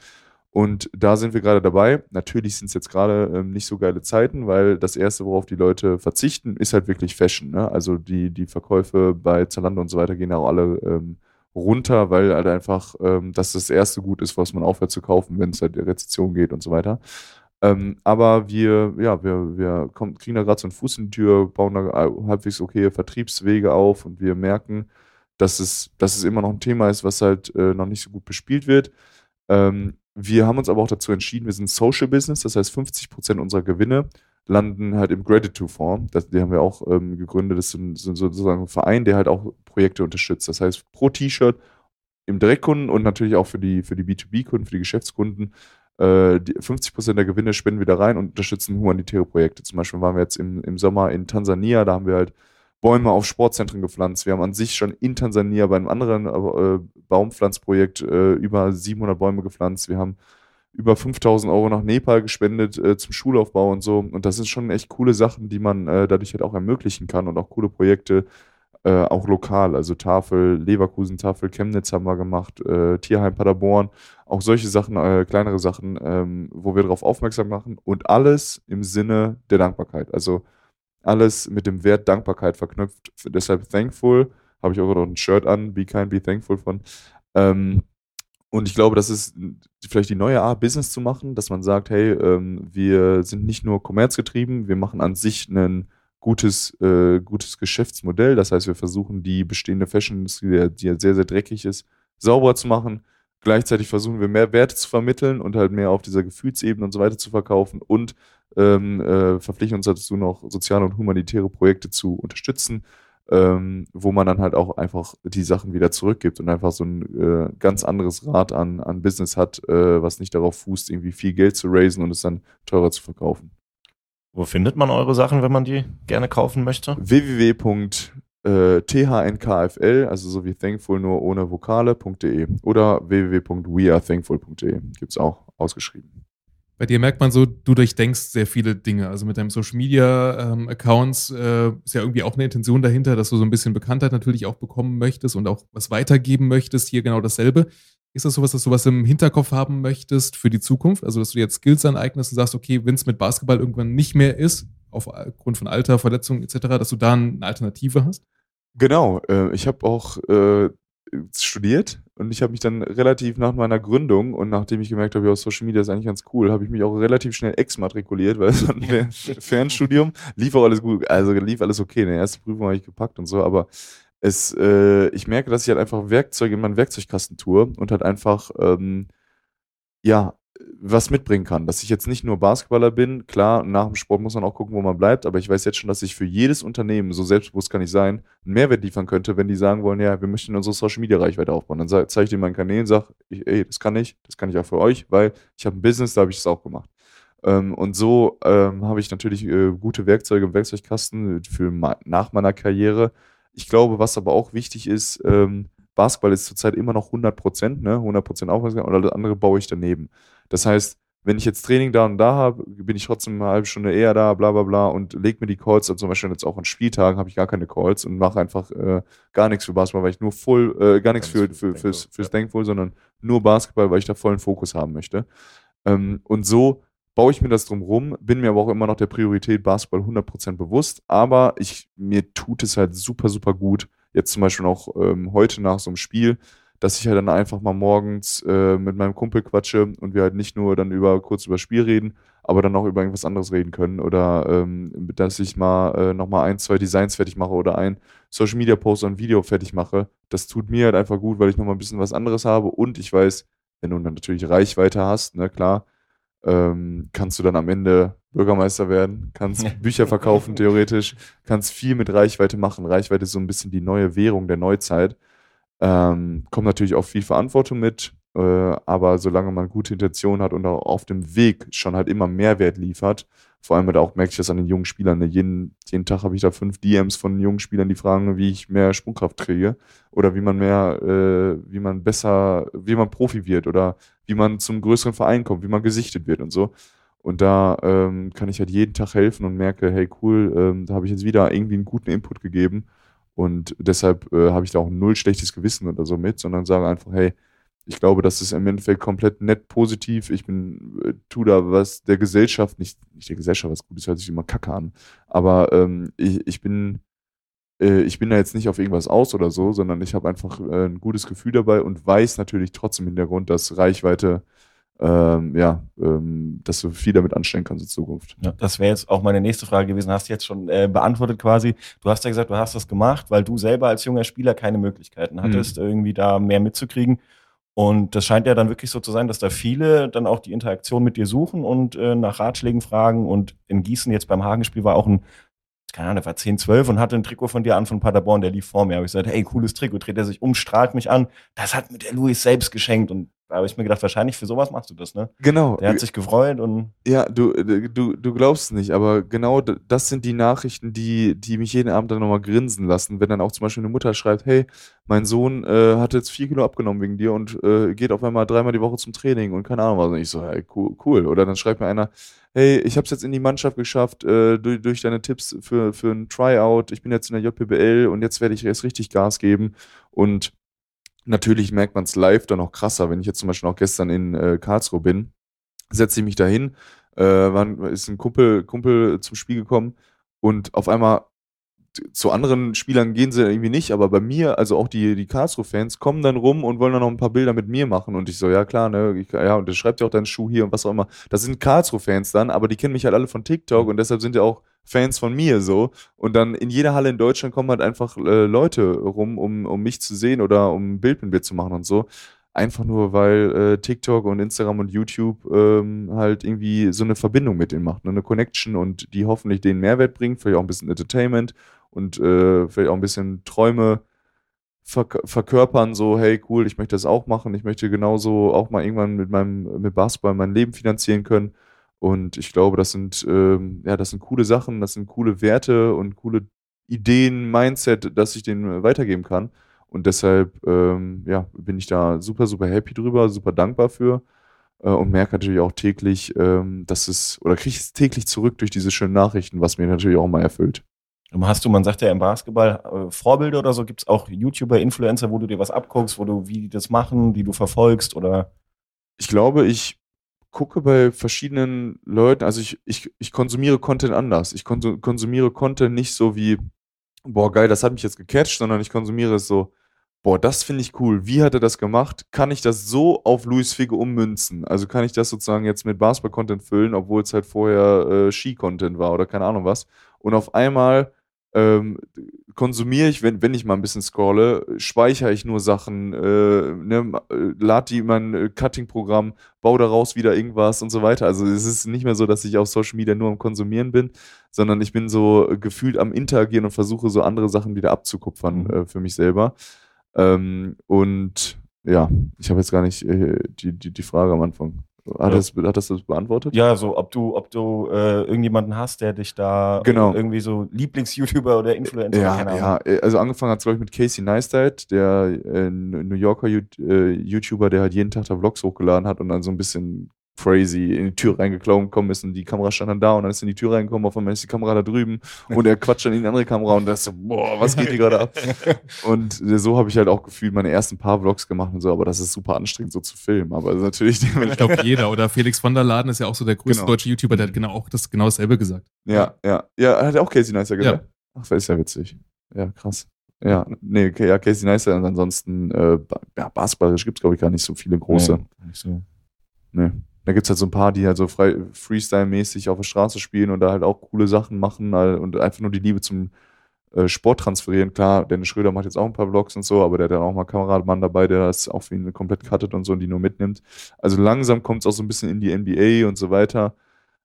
Und da sind wir gerade dabei. Natürlich sind es jetzt gerade ähm, nicht so geile Zeiten, weil das Erste, worauf die Leute verzichten, ist halt wirklich Fashion. Ne? Also die, die Verkäufe bei Zalando und so weiter gehen auch alle ähm, runter, weil halt einfach ähm, das das erste Gut ist, was man aufhört zu kaufen, wenn es halt in Rezession geht und so weiter. Ähm, aber wir, ja, wir, wir kommen, kriegen da gerade so einen Fuß in die Tür, bauen da halbwegs okay Vertriebswege auf und wir merken, dass es, dass es immer noch ein Thema ist, was halt äh, noch nicht so gut bespielt wird. Ähm, wir haben uns aber auch dazu entschieden, wir sind Social Business, das heißt 50 Prozent unserer Gewinne landen halt im Gratitude-Fonds. Die haben wir auch ähm, gegründet. Das ist sozusagen ein Verein, der halt auch Projekte unterstützt. Das heißt, pro T-Shirt im Direktkunden und natürlich auch für die, für die B2B-Kunden, für die Geschäftskunden, äh, die 50 Prozent der Gewinne spenden wir da rein und unterstützen humanitäre Projekte. Zum Beispiel waren wir jetzt im, im Sommer in Tansania, da haben wir halt Bäume auf Sportzentren gepflanzt. Wir haben an sich schon in Tansania bei einem anderen äh, Baumpflanzprojekt äh, über 700 Bäume gepflanzt. Wir haben über 5000 Euro nach Nepal gespendet äh, zum Schulaufbau und so. Und das sind schon echt coole Sachen, die man äh, dadurch halt auch ermöglichen kann und auch coole Projekte, äh, auch lokal. Also Tafel, Leverkusen, Tafel, Chemnitz haben wir gemacht, äh, Tierheim Paderborn. Auch solche Sachen, kleinere Sachen, ähm, wo wir darauf aufmerksam machen. Und alles im Sinne der Dankbarkeit. Also alles mit dem Wert Dankbarkeit verknüpft. Deshalb thankful, habe ich auch noch ein Shirt an, be kind, be thankful von. Ähm, und ich glaube, das ist vielleicht die neue Art, Business zu machen, dass man sagt, hey, ähm, wir sind nicht nur kommerzgetrieben, wir machen an sich ein gutes, äh, gutes Geschäftsmodell. Das heißt, wir versuchen die bestehende Fashion-Industrie, die ja sehr, sehr dreckig ist, sauberer zu machen. Gleichzeitig versuchen wir mehr Werte zu vermitteln und halt mehr auf dieser Gefühlsebene und so weiter zu verkaufen und ähm, äh, verpflichten uns dazu noch soziale und humanitäre Projekte zu unterstützen, ähm, wo man dann halt auch einfach die Sachen wieder zurückgibt und einfach so ein äh, ganz anderes Rad an, an Business hat, äh, was nicht darauf fußt, irgendwie viel Geld zu raisen und es dann teurer zu verkaufen. Wo findet man eure Sachen, wenn man die gerne kaufen möchte? www.thnkfl, also so wie thankful nur ohne Vokale.de oder www.wearethankful.de gibt es auch ausgeschrieben. Bei dir merkt man so, du durchdenkst sehr viele Dinge. Also mit deinem Social Media ähm, Accounts äh, ist ja irgendwie auch eine Intention dahinter, dass du so ein bisschen Bekanntheit natürlich auch bekommen möchtest und auch was weitergeben möchtest. Hier genau dasselbe. Ist das sowas, dass du was im Hinterkopf haben möchtest für die Zukunft? Also, dass du jetzt Skills aneignest und sagst, okay, wenn es mit Basketball irgendwann nicht mehr ist, aufgrund von Alter, Verletzungen etc., dass du da eine Alternative hast? Genau. Äh, ich habe auch äh, studiert und ich habe mich dann relativ nach meiner Gründung und nachdem ich gemerkt habe, ja, Social Media ist eigentlich ganz cool, habe ich mich auch relativ schnell exmatrikuliert, weil es war ein Fernstudium, lief auch alles gut, also lief alles okay. Eine erste Prüfung habe ich gepackt und so, aber es, äh, ich merke, dass ich halt einfach Werkzeuge in meinen Werkzeugkasten tue und halt einfach, ähm, ja, was mitbringen kann. Dass ich jetzt nicht nur Basketballer bin, klar, nach dem Sport muss man auch gucken, wo man bleibt, aber ich weiß jetzt schon, dass ich für jedes Unternehmen, so selbstbewusst kann ich sein, einen Mehrwert liefern könnte, wenn die sagen wollen, ja, wir möchten unsere Social Media Reichweite aufbauen. Dann zeige ich dir meinen Kanälen und sage, ey, das kann ich, das kann ich auch für euch, weil ich habe ein Business, da habe ich es auch gemacht. Ähm, und so ähm, habe ich natürlich äh, gute Werkzeuge im Werkzeugkasten für nach meiner Karriere. Ich glaube, was aber auch wichtig ist, ähm, Basketball ist zurzeit immer noch 100 Prozent, ne? 100 Prozent Aufmerksamkeit und alles andere baue ich daneben. Das heißt, wenn ich jetzt Training da und da habe, bin ich trotzdem eine halbe Stunde eher da, bla bla bla und lege mir die Calls, also zum Beispiel jetzt auch an Spieltagen habe ich gar keine Calls und mache einfach äh, gar nichts für Basketball, weil ich nur voll, äh, gar nichts für, für, fürs, fürs Denkwohl, sondern nur Basketball, weil ich da vollen Fokus haben möchte. Ähm, und so baue ich mir das drum rum, bin mir aber auch immer noch der Priorität Basketball 100% bewusst, aber ich, mir tut es halt super, super gut, jetzt zum Beispiel auch ähm, heute nach so einem Spiel, dass ich halt dann einfach mal morgens äh, mit meinem Kumpel quatsche und wir halt nicht nur dann über kurz über Spiel reden, aber dann auch über irgendwas anderes reden können oder ähm, dass ich mal äh, nochmal ein, zwei Designs fertig mache oder ein Social Media Post ein Video fertig mache. Das tut mir halt einfach gut, weil ich nochmal ein bisschen was anderes habe und ich weiß, wenn du dann natürlich Reichweite hast, ne, klar, ähm, kannst du dann am Ende Bürgermeister werden, kannst Bücher verkaufen theoretisch, kannst viel mit Reichweite machen. Reichweite ist so ein bisschen die neue Währung der Neuzeit. Ähm, kommt natürlich auch viel Verantwortung mit, Äh, aber solange man gute Intentionen hat und auch auf dem Weg schon halt immer Mehrwert liefert, vor allem auch merke ich das an den jungen Spielern. Ne? Jeden, jeden Tag habe ich da fünf DMs von jungen Spielern, die fragen, wie ich mehr Sprungkraft kriege oder wie man mehr, äh, wie man besser, wie man Profi wird oder wie man zum größeren Verein kommt, wie man gesichtet wird und so. Und da ähm, kann ich halt jeden Tag helfen und merke, hey cool, ähm, da habe ich jetzt wieder irgendwie einen guten Input gegeben. Und deshalb äh, habe ich da auch null schlechtes Gewissen oder so mit, sondern sage einfach, hey, ich glaube, das ist im Endeffekt komplett nett positiv. Ich bin, äh, tu da was der Gesellschaft, nicht, nicht der Gesellschaft was Gutes, hört sich immer kacke an. Aber ähm, ich, ich bin, äh, ich bin da jetzt nicht auf irgendwas aus oder so, sondern ich habe einfach äh, ein gutes Gefühl dabei und weiß natürlich trotzdem im Hintergrund, dass Reichweite ähm, ja, ähm, dass du viel damit anstellen kannst in Zukunft. Ja, das wäre jetzt auch meine nächste Frage gewesen. Hast du jetzt schon äh, beantwortet quasi. Du hast ja gesagt, du hast das gemacht, weil du selber als junger Spieler keine Möglichkeiten hattest, mhm. irgendwie da mehr mitzukriegen. Und das scheint ja dann wirklich so zu sein, dass da viele dann auch die Interaktion mit dir suchen und äh, nach Ratschlägen fragen. Und in Gießen jetzt beim Hagenspiel war auch ein, keine Ahnung, der war 10, 12 und hatte ein Trikot von dir an von Paderborn, der lief vor mir. Habe ich gesagt, hey, cooles Trikot, dreht er sich um, strahlt mich an. Das hat mir der Luis selbst geschenkt. Und da habe ich mir gedacht, wahrscheinlich für sowas machst du das, ne? Genau. Der hat sich gefreut und. Ja, du, du, du glaubst es nicht, aber genau das sind die Nachrichten, die, die mich jeden Abend dann nochmal grinsen lassen. Wenn dann auch zum Beispiel eine Mutter schreibt, hey, mein Sohn äh, hat jetzt vier Kilo abgenommen wegen dir und äh, geht auf einmal dreimal die Woche zum Training und keine Ahnung was. Und ich so, hey, cool, cool. Oder dann schreibt mir einer, hey, ich habe es jetzt in die Mannschaft geschafft äh, durch, durch deine Tipps für, für ein Tryout. Ich bin jetzt in der JPBL und jetzt werde ich erst richtig Gas geben. Und Natürlich merkt man es live dann noch krasser. Wenn ich jetzt zum Beispiel auch gestern in äh, Karlsruhe bin, setze ich mich dahin, äh, war, ist ein Kumpel, Kumpel zum Spiel gekommen und auf einmal zu anderen Spielern gehen sie irgendwie nicht, aber bei mir, also auch die, die Karlsruhe-Fans, kommen dann rum und wollen dann noch ein paar Bilder mit mir machen. Und ich so, ja klar, ne, ich, ja, und das schreibt ja auch deinen Schuh hier und was auch immer. Das sind Karlsruhe-Fans dann, aber die kennen mich halt alle von TikTok und deshalb sind ja auch Fans von mir so. Und dann in jeder Halle in Deutschland kommen halt einfach äh, Leute rum, um, um mich zu sehen oder um ein Bild mit mir zu machen und so. Einfach nur, weil äh, TikTok und Instagram und YouTube ähm, halt irgendwie so eine Verbindung mit denen macht, ne? eine Connection und die hoffentlich den Mehrwert bringt, vielleicht auch ein bisschen Entertainment und äh, vielleicht auch ein bisschen Träume verk verkörpern, so, hey, cool, ich möchte das auch machen, ich möchte genauso auch mal irgendwann mit meinem, mit Basketball mein Leben finanzieren können. Und ich glaube, das sind, ähm, ja, das sind coole Sachen, das sind coole Werte und coole Ideen, Mindset, dass ich denen weitergeben kann. Und deshalb, ähm, ja, bin ich da super, super happy drüber, super dankbar für äh, und merke natürlich auch täglich, ähm, dass es, oder kriege ich es täglich zurück durch diese schönen Nachrichten, was mir natürlich auch mal erfüllt. Hast du, man sagt ja im Basketball, äh, Vorbilder oder so? Gibt es auch YouTuber, Influencer, wo du dir was abguckst, wo du, wie die das machen, die du verfolgst oder? Ich glaube, ich gucke bei verschiedenen Leuten, also ich, ich, ich konsumiere Content anders. Ich konsumiere Content nicht so wie, boah, geil, das hat mich jetzt gecatcht, sondern ich konsumiere es so, boah, das finde ich cool. Wie hat er das gemacht? Kann ich das so auf Luis Figge ummünzen? Also kann ich das sozusagen jetzt mit Basketball-Content füllen, obwohl es halt vorher äh, Ski-Content war oder keine Ahnung was. Und auf einmal ähm, konsumiere ich, wenn, wenn ich mal ein bisschen scrolle, speichere ich nur Sachen, äh, ne, äh, lade die in mein äh, Cutting-Programm, baue daraus wieder irgendwas und so weiter. Also es ist nicht mehr so, dass ich auf Social Media nur am Konsumieren bin, sondern ich bin so gefühlt am Interagieren und versuche so andere Sachen wieder abzukupfern mhm. äh, für mich selber. Ähm, und ja, ich habe jetzt gar nicht äh, die, die, die Frage am Anfang. Hat, ja. das, hat das das beantwortet? Ja, so ob du, ob du äh, irgendjemanden hast, der dich da genau. irgendwie so Lieblings-YouTuber oder Influencer Ja, ja. Also angefangen hat es, glaube ich, mit Casey Neistat, der äh, New Yorker äh, YouTuber, der halt jeden Tag da Vlogs hochgeladen hat und dann so ein bisschen crazy in die Tür reingekommen ist und die Kamera stand dann da und dann ist in die Tür reingekommen, auf einmal ist die Kamera da drüben und er quatscht dann in die andere Kamera und da ist so, boah, was geht hier gerade ab? Und so habe ich halt auch gefühlt meine ersten paar Vlogs gemacht und so, aber das ist super anstrengend so zu filmen, aber natürlich... Ich glaube jeder oder Felix von der Laden ist ja auch so der größte genau. deutsche YouTuber, der hat genau auch das genau dasselbe gesagt. Ja, ja, ja, hat auch Casey Neistat gesagt. Ja. Ach, das ist ja witzig. Ja, krass. Ja, nee, ja, Casey Neistat und ansonsten, äh, ja, basketballisch gibt es, glaube ich, gar nicht so viele große. Nee, nicht so. Nee. Da gibt es halt so ein paar, die halt so Freestyle-mäßig auf der Straße spielen und da halt auch coole Sachen machen und einfach nur die Liebe zum äh, Sport transferieren. Klar, Dennis Schröder macht jetzt auch ein paar Vlogs und so, aber der hat dann auch mal Kameramann dabei, der das auch für ihn komplett cuttet und so und die nur mitnimmt. Also langsam kommt es auch so ein bisschen in die NBA und so weiter.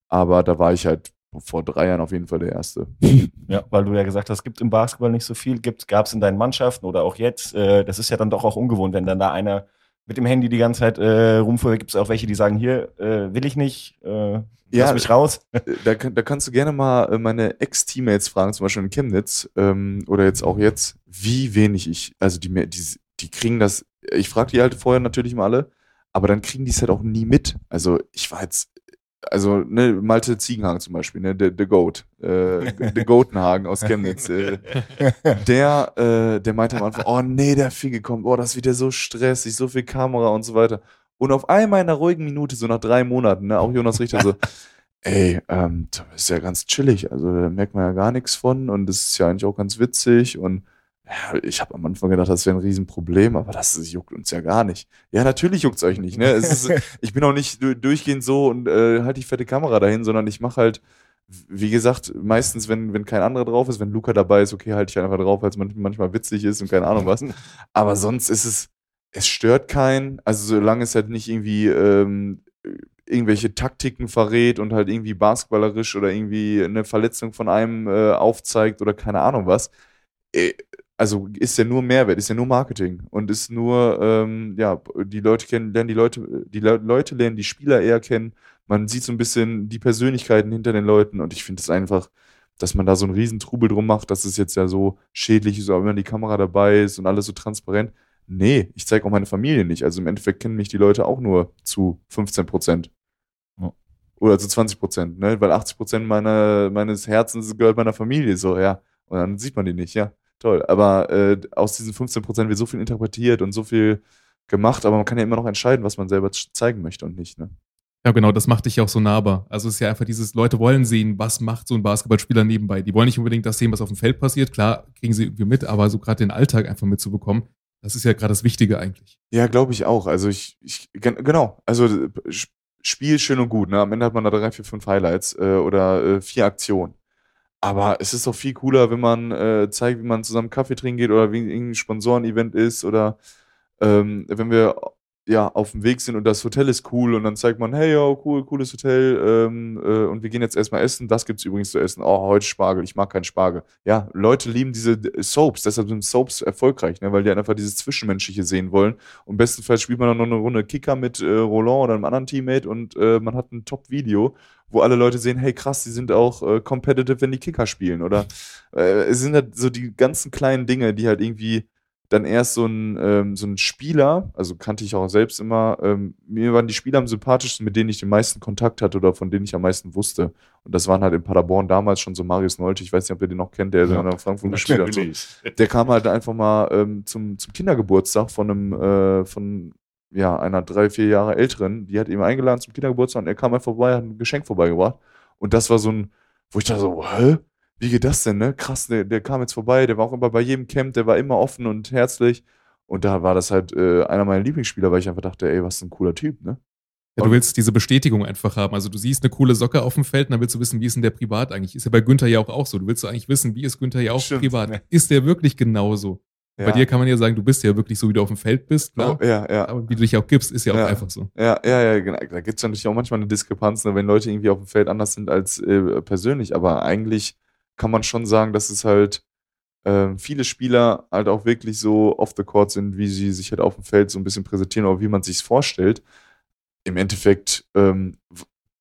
Aber da war ich halt vor drei Jahren auf jeden Fall der Erste. Ja, weil du ja gesagt hast, es gibt im Basketball nicht so viel. Gab es in deinen Mannschaften oder auch jetzt, äh, das ist ja dann doch auch ungewohnt, wenn dann da einer mit dem Handy die ganze Zeit äh, rumfuhr. Gibt es auch welche, die sagen, hier, äh, will ich nicht, äh, Ja, lass mich raus. da, kann- da kannst du gerne mal äh, meine Ex-Teammates fragen, zum Beispiel in Chemnitz ähm, oder jetzt auch jetzt, wie wenig ich, also die, die, die kriegen das, ich frage die halt vorher natürlich mal alle, aber dann kriegen die es halt auch nie mit. Also ich war jetzt, also ne, Malte Ziegenhagen zum Beispiel, ne, der, der Goat, äh, der Goatenhagen aus Chemnitz, äh, der, äh, der meinte am Anfang, oh nee, der Fiege kommt, oh, das ist wieder so stressig, so viel Kamera und so weiter. Und auf einmal in einer ruhigen Minute, so nach drei Monaten, ne, auch Jonas Richter so, ey, ähm, das ist ja ganz chillig, also da merkt man ja gar nichts von und das ist ja eigentlich auch ganz witzig und ja, ich habe am Anfang gedacht, das wäre ein Riesenproblem, aber das, das juckt uns ja gar nicht. Ja, natürlich juckt es euch nicht, ne? Ist, ich bin auch nicht du- durchgehend so und äh, halt die fette Kamera dahin, sondern ich mache halt, wie gesagt, meistens, wenn, wenn kein anderer drauf ist, wenn Luca dabei ist, okay, halte ich einfach drauf, weil es manch- manchmal witzig ist und keine Ahnung was. Aber sonst ist es, es stört keinen, also solange es halt nicht irgendwie ähm, irgendwelche Taktiken verrät und halt irgendwie basketballerisch oder irgendwie eine Verletzung von einem äh, aufzeigt oder keine Ahnung was. Äh, also ist ja nur Mehrwert, ist ja nur Marketing und ist nur, ähm, ja, die Leute kennen, lernen die Leute, die Le Leute lernen die Spieler eher kennen. Man sieht so ein bisschen die Persönlichkeiten hinter den Leuten und ich finde es einfach, dass man da so einen riesen Trubel drum macht, dass es jetzt ja so schädlich ist, wenn die Kamera dabei ist und alles so transparent. Nee, ich zeige auch meine Familie nicht. Also im Endeffekt kennen mich die Leute auch nur zu 15 Prozent. Ja. Oder zu 20 Prozent, ne? Weil 80 Prozent meiner, meines Herzens gehört meiner Familie, so, ja. Und dann sieht man die nicht, ja. Toll. Aber äh, aus diesen 15 Prozent wird so viel interpretiert und so viel gemacht, aber man kann ja immer noch entscheiden, was man selber zeigen möchte und nicht, ne? Ja, genau, das macht dich ja auch so nahbar. Also es ist ja einfach dieses, Leute wollen sehen, was macht so ein Basketballspieler nebenbei. Die wollen nicht unbedingt das sehen, was auf dem Feld passiert. Klar, kriegen sie irgendwie mit, aber so gerade den Alltag einfach mitzubekommen, das ist ja gerade das Wichtige eigentlich. Ja, glaube ich auch. Also ich, ich gen- genau, also äh, Sp- Spiel schön und gut, ne? Am Ende hat man da drei, vier, fünf Highlights äh, oder äh, vier Aktionen. Aber es ist doch viel cooler, wenn man äh, zeigt, wie man zusammen Kaffee trinken geht oder wie irgendein Sponsoren-Event ist oder ähm, wenn wir ja auf dem Weg sind und das Hotel ist cool und dann zeigt man, hey, ja, cool, cooles Hotel ähm, äh, und wir gehen jetzt erstmal essen. Das gibt's übrigens zu essen. Oh, heute Spargel, ich mag keinen Spargel. Ja, Leute lieben diese äh, Soaps, deshalb sind Soaps erfolgreich, ne, weil die einfach dieses Zwischenmenschliche sehen wollen. Und bestenfalls spielt man dann noch eine Runde Kicker mit äh, Roland oder einem anderen Teammate und äh, man hat ein Top-Video, wo alle Leute sehen, hey krass, die sind auch äh, competitive, wenn die Kicker spielen. Oder äh, es sind halt so die ganzen kleinen Dinge, die halt irgendwie dann erst so ein, ähm, so ein Spieler, also kannte ich auch selbst immer, ähm, mir waren die Spieler am sympathischsten, mit denen ich den meisten Kontakt hatte oder von denen ich am meisten wusste. Und das waren halt in Paderborn damals schon so Marius Nolte, ich weiß nicht, ob ihr den noch kennt, der Ja. in Frankfurt gespielt hat. So der kam halt einfach mal ähm, zum, zum Kindergeburtstag von einem, äh, von ja, einer drei, vier Jahre älteren, die hat ihn eingeladen zum Kindergeburtstag und er kam einfach vorbei, hat ein Geschenk vorbeigebracht. Und das war so ein, wo ich da so, hä? Wie geht das denn, ne? Krass, der, der kam jetzt vorbei, der war auch immer bei jedem Camp, der war immer offen und herzlich. Und da war das halt äh, einer meiner Lieblingsspieler, weil ich einfach dachte, ey, was ein cooler Typ, ne? Ja, du willst diese Bestätigung einfach haben. Also du siehst eine coole Socke auf dem Feld, und dann willst du wissen, wie ist denn der privat eigentlich? Ist ja bei Günther ja auch, auch so. Du willst eigentlich wissen, wie ist Günther ja auch Stimmt. privat? Ist der wirklich genauso? Bei dir kann man ja sagen, du bist ja wirklich so, wie du auf dem Feld bist, klar. oh, ja, ja. Aber wie du dich auch gibst, ist ja auch Ja. einfach so. Ja, ja, ja, genau. Da gibt es natürlich auch manchmal eine Diskrepanz, ne, wenn Leute irgendwie auf dem Feld anders sind als äh, persönlich. Aber eigentlich kann man schon sagen, dass es halt ähm, viele Spieler halt auch wirklich so off the court sind, wie sie sich halt auf dem Feld so ein bisschen präsentieren oder wie man sich vorstellt. Im Endeffekt ähm,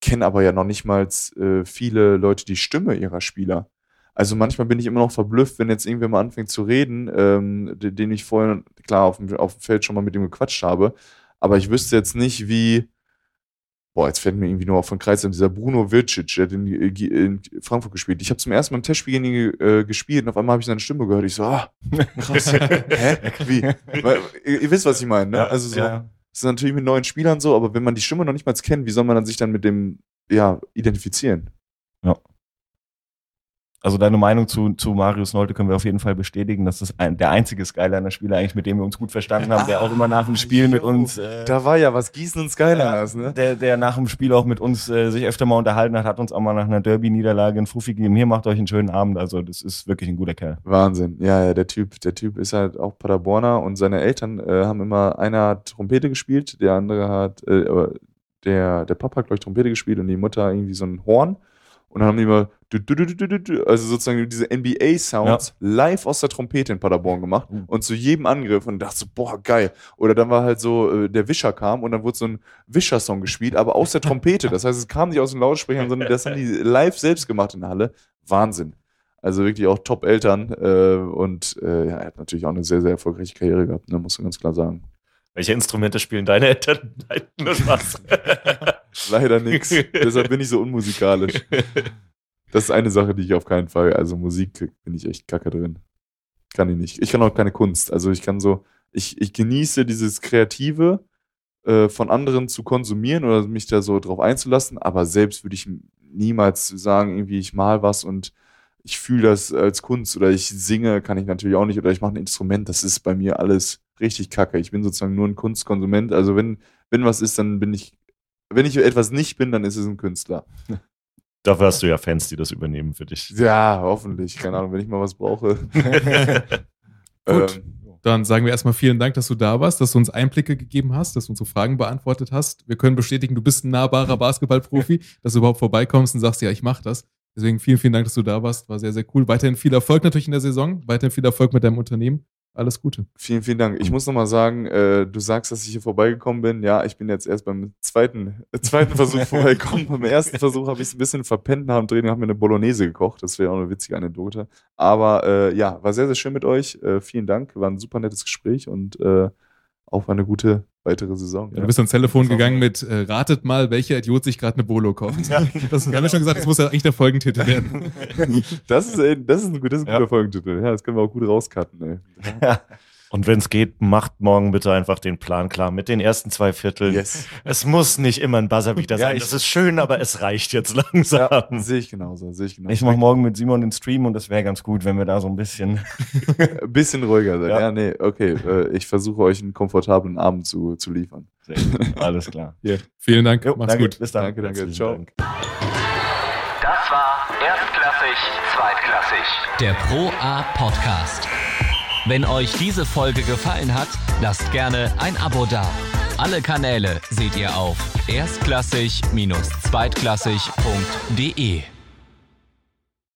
kennen aber ja noch nicht mal äh, viele Leute die Stimme ihrer Spieler. Also manchmal bin ich immer noch verblüfft, wenn jetzt irgendwer mal anfängt zu reden, ähm, den, ich vorher, klar, auf dem, auf dem Feld schon mal mit ihm gequatscht habe, aber ich wüsste jetzt nicht, wie. Boah, jetzt fällt mir irgendwie nur auf von Kreis dieser Bruno Vircic, der hat in, in Frankfurt gespielt. Ich habe zum ersten Mal im Testspiel gegen ihn äh, gespielt und auf einmal habe ich seine Stimme gehört. Ich so, ah, krass. Hä? Wie? Weil, ihr, ihr wisst, was ich meine, ne? Ja, also so, ja. das ist natürlich mit neuen Spielern so, aber wenn man die Stimme noch nicht mal kennt, wie soll man dann sich dann mit dem, ja, identifizieren? Also deine Meinung zu, zu Marius Nolte können wir auf jeden Fall bestätigen, dass das ein, der einzige Skyliner-Spieler eigentlich, mit dem wir uns gut verstanden haben, der auch immer nach dem Spiel mit uns, äh, Da war ja was Gießen und Skyliners, ne? der, der nach dem Spiel auch mit uns äh, sich öfter mal unterhalten hat, hat uns auch mal nach einer Derby-Niederlage einen Fuffi gegeben. Hier macht euch einen schönen Abend. Also das ist wirklich ein guter Kerl. Wahnsinn. Ja, ja, der Typ, der Typ ist halt auch Paderborner und seine Eltern äh, haben immer, einer hat Trompete gespielt, der andere hat, äh, aber der, der Papa hat, glaube ich, Trompete gespielt und die Mutter irgendwie so ein Horn. Und dann haben die du, also sozusagen diese NBA-Sounds live aus der Trompete in Paderborn gemacht Mhm. und zu jedem Angriff und dachte so, boah, geil. Oder dann war halt so, äh, der Wischer kam und dann wurde so ein Wischer-Song gespielt, aber aus der Trompete. Das heißt, es kam nicht aus den Lautsprechern, sondern das haben die live selbst gemacht in der Halle. Wahnsinn. Also wirklich auch Top-Eltern äh, und äh, ja, er hat natürlich auch eine sehr, sehr erfolgreiche Karriere gehabt, ne, muss man ganz klar sagen. Welche Instrumente spielen deine Eltern? Nein, nur Spaß. Leider nix. Deshalb bin ich so unmusikalisch. Das ist eine Sache, die ich auf keinen Fall, also Musik bin ich echt kacke drin. Kann ich nicht. Ich kann auch keine Kunst. Also ich kann so, ich, ich genieße dieses Kreative äh, von anderen zu konsumieren oder mich da so drauf einzulassen, aber selbst würde ich niemals sagen, irgendwie ich mal was und ich fühle das als Kunst oder ich singe, kann ich natürlich auch nicht oder ich mache ein Instrument, das ist bei mir alles richtig kacke. Ich bin sozusagen nur ein Kunstkonsument. Also wenn, wenn was ist, dann bin ich, wenn ich etwas nicht bin, dann ist es ein Künstler. Dafür hast du ja Fans, die das übernehmen für dich. Ja, hoffentlich. Keine Ahnung, wenn ich mal was brauche. Gut. Ähm, Dann sagen wir erstmal vielen Dank, dass du da warst, dass du uns Einblicke gegeben hast, dass du unsere Fragen beantwortet hast. Wir können bestätigen, du bist ein nahbarer Basketballprofi, dass du überhaupt vorbeikommst und sagst, ja, ich mach das. Deswegen vielen, vielen Dank, dass du da warst. War sehr, sehr cool. Weiterhin viel Erfolg natürlich in der Saison. Weiterhin viel Erfolg mit deinem Unternehmen. Alles Gute. vielen, vielen Dank. Ich muss nochmal sagen, äh, du sagst, dass ich hier vorbeigekommen bin. Ja, ich bin jetzt erst beim zweiten, äh, zweiten Versuch vorbeigekommen. beim ersten Versuch habe ich es ein bisschen verpennt nach dem Training, haben mir eine Bolognese gekocht. Das wäre auch eine witzige Anekdote. Aber äh, ja, war sehr, sehr schön mit euch. Äh, vielen Dank. War ein super nettes Gespräch und auch eine gute weitere Saison. Ja, du bist ans Telefon gegangen mit, äh, ratet mal, welcher Idiot sich gerade eine Bolo kocht. Ja. Das, wir haben ja schon gesagt, das muss ja eigentlich der Folgentitel werden. Das ist, das ist ein, gut- das ist ein Ja. guter Folgentitel. Ja, das können wir auch gut rauscutten. Ey. Und wenn es geht, macht morgen bitte einfach den Plan klar mit den ersten zwei Vierteln. Yes. Es muss nicht immer ein Buzzerbeater Ja, sein. ich- das ist schön, aber es reicht jetzt langsam. Ja, sehe ich genauso. Sehe ich genauso. Ich mache morgen mit Simon den Stream und das wäre ganz gut, wenn wir da so ein bisschen. Ein bisschen ruhiger sein. Ja, Ja. nee, okay. Äh, ich versuche euch einen komfortablen Abend zu, zu liefern. Alles klar. Vielen Dank. Jo, Mach's danke, gut. Bis dann. Danke, danke. Ciao. Dank. Das war Erstklassig, Zweitklassig. Der Pro A Podcast. Wenn euch diese Folge gefallen hat, lasst gerne ein Abo da. Alle Kanäle seht ihr auf erstklassig-zweitklassig.de.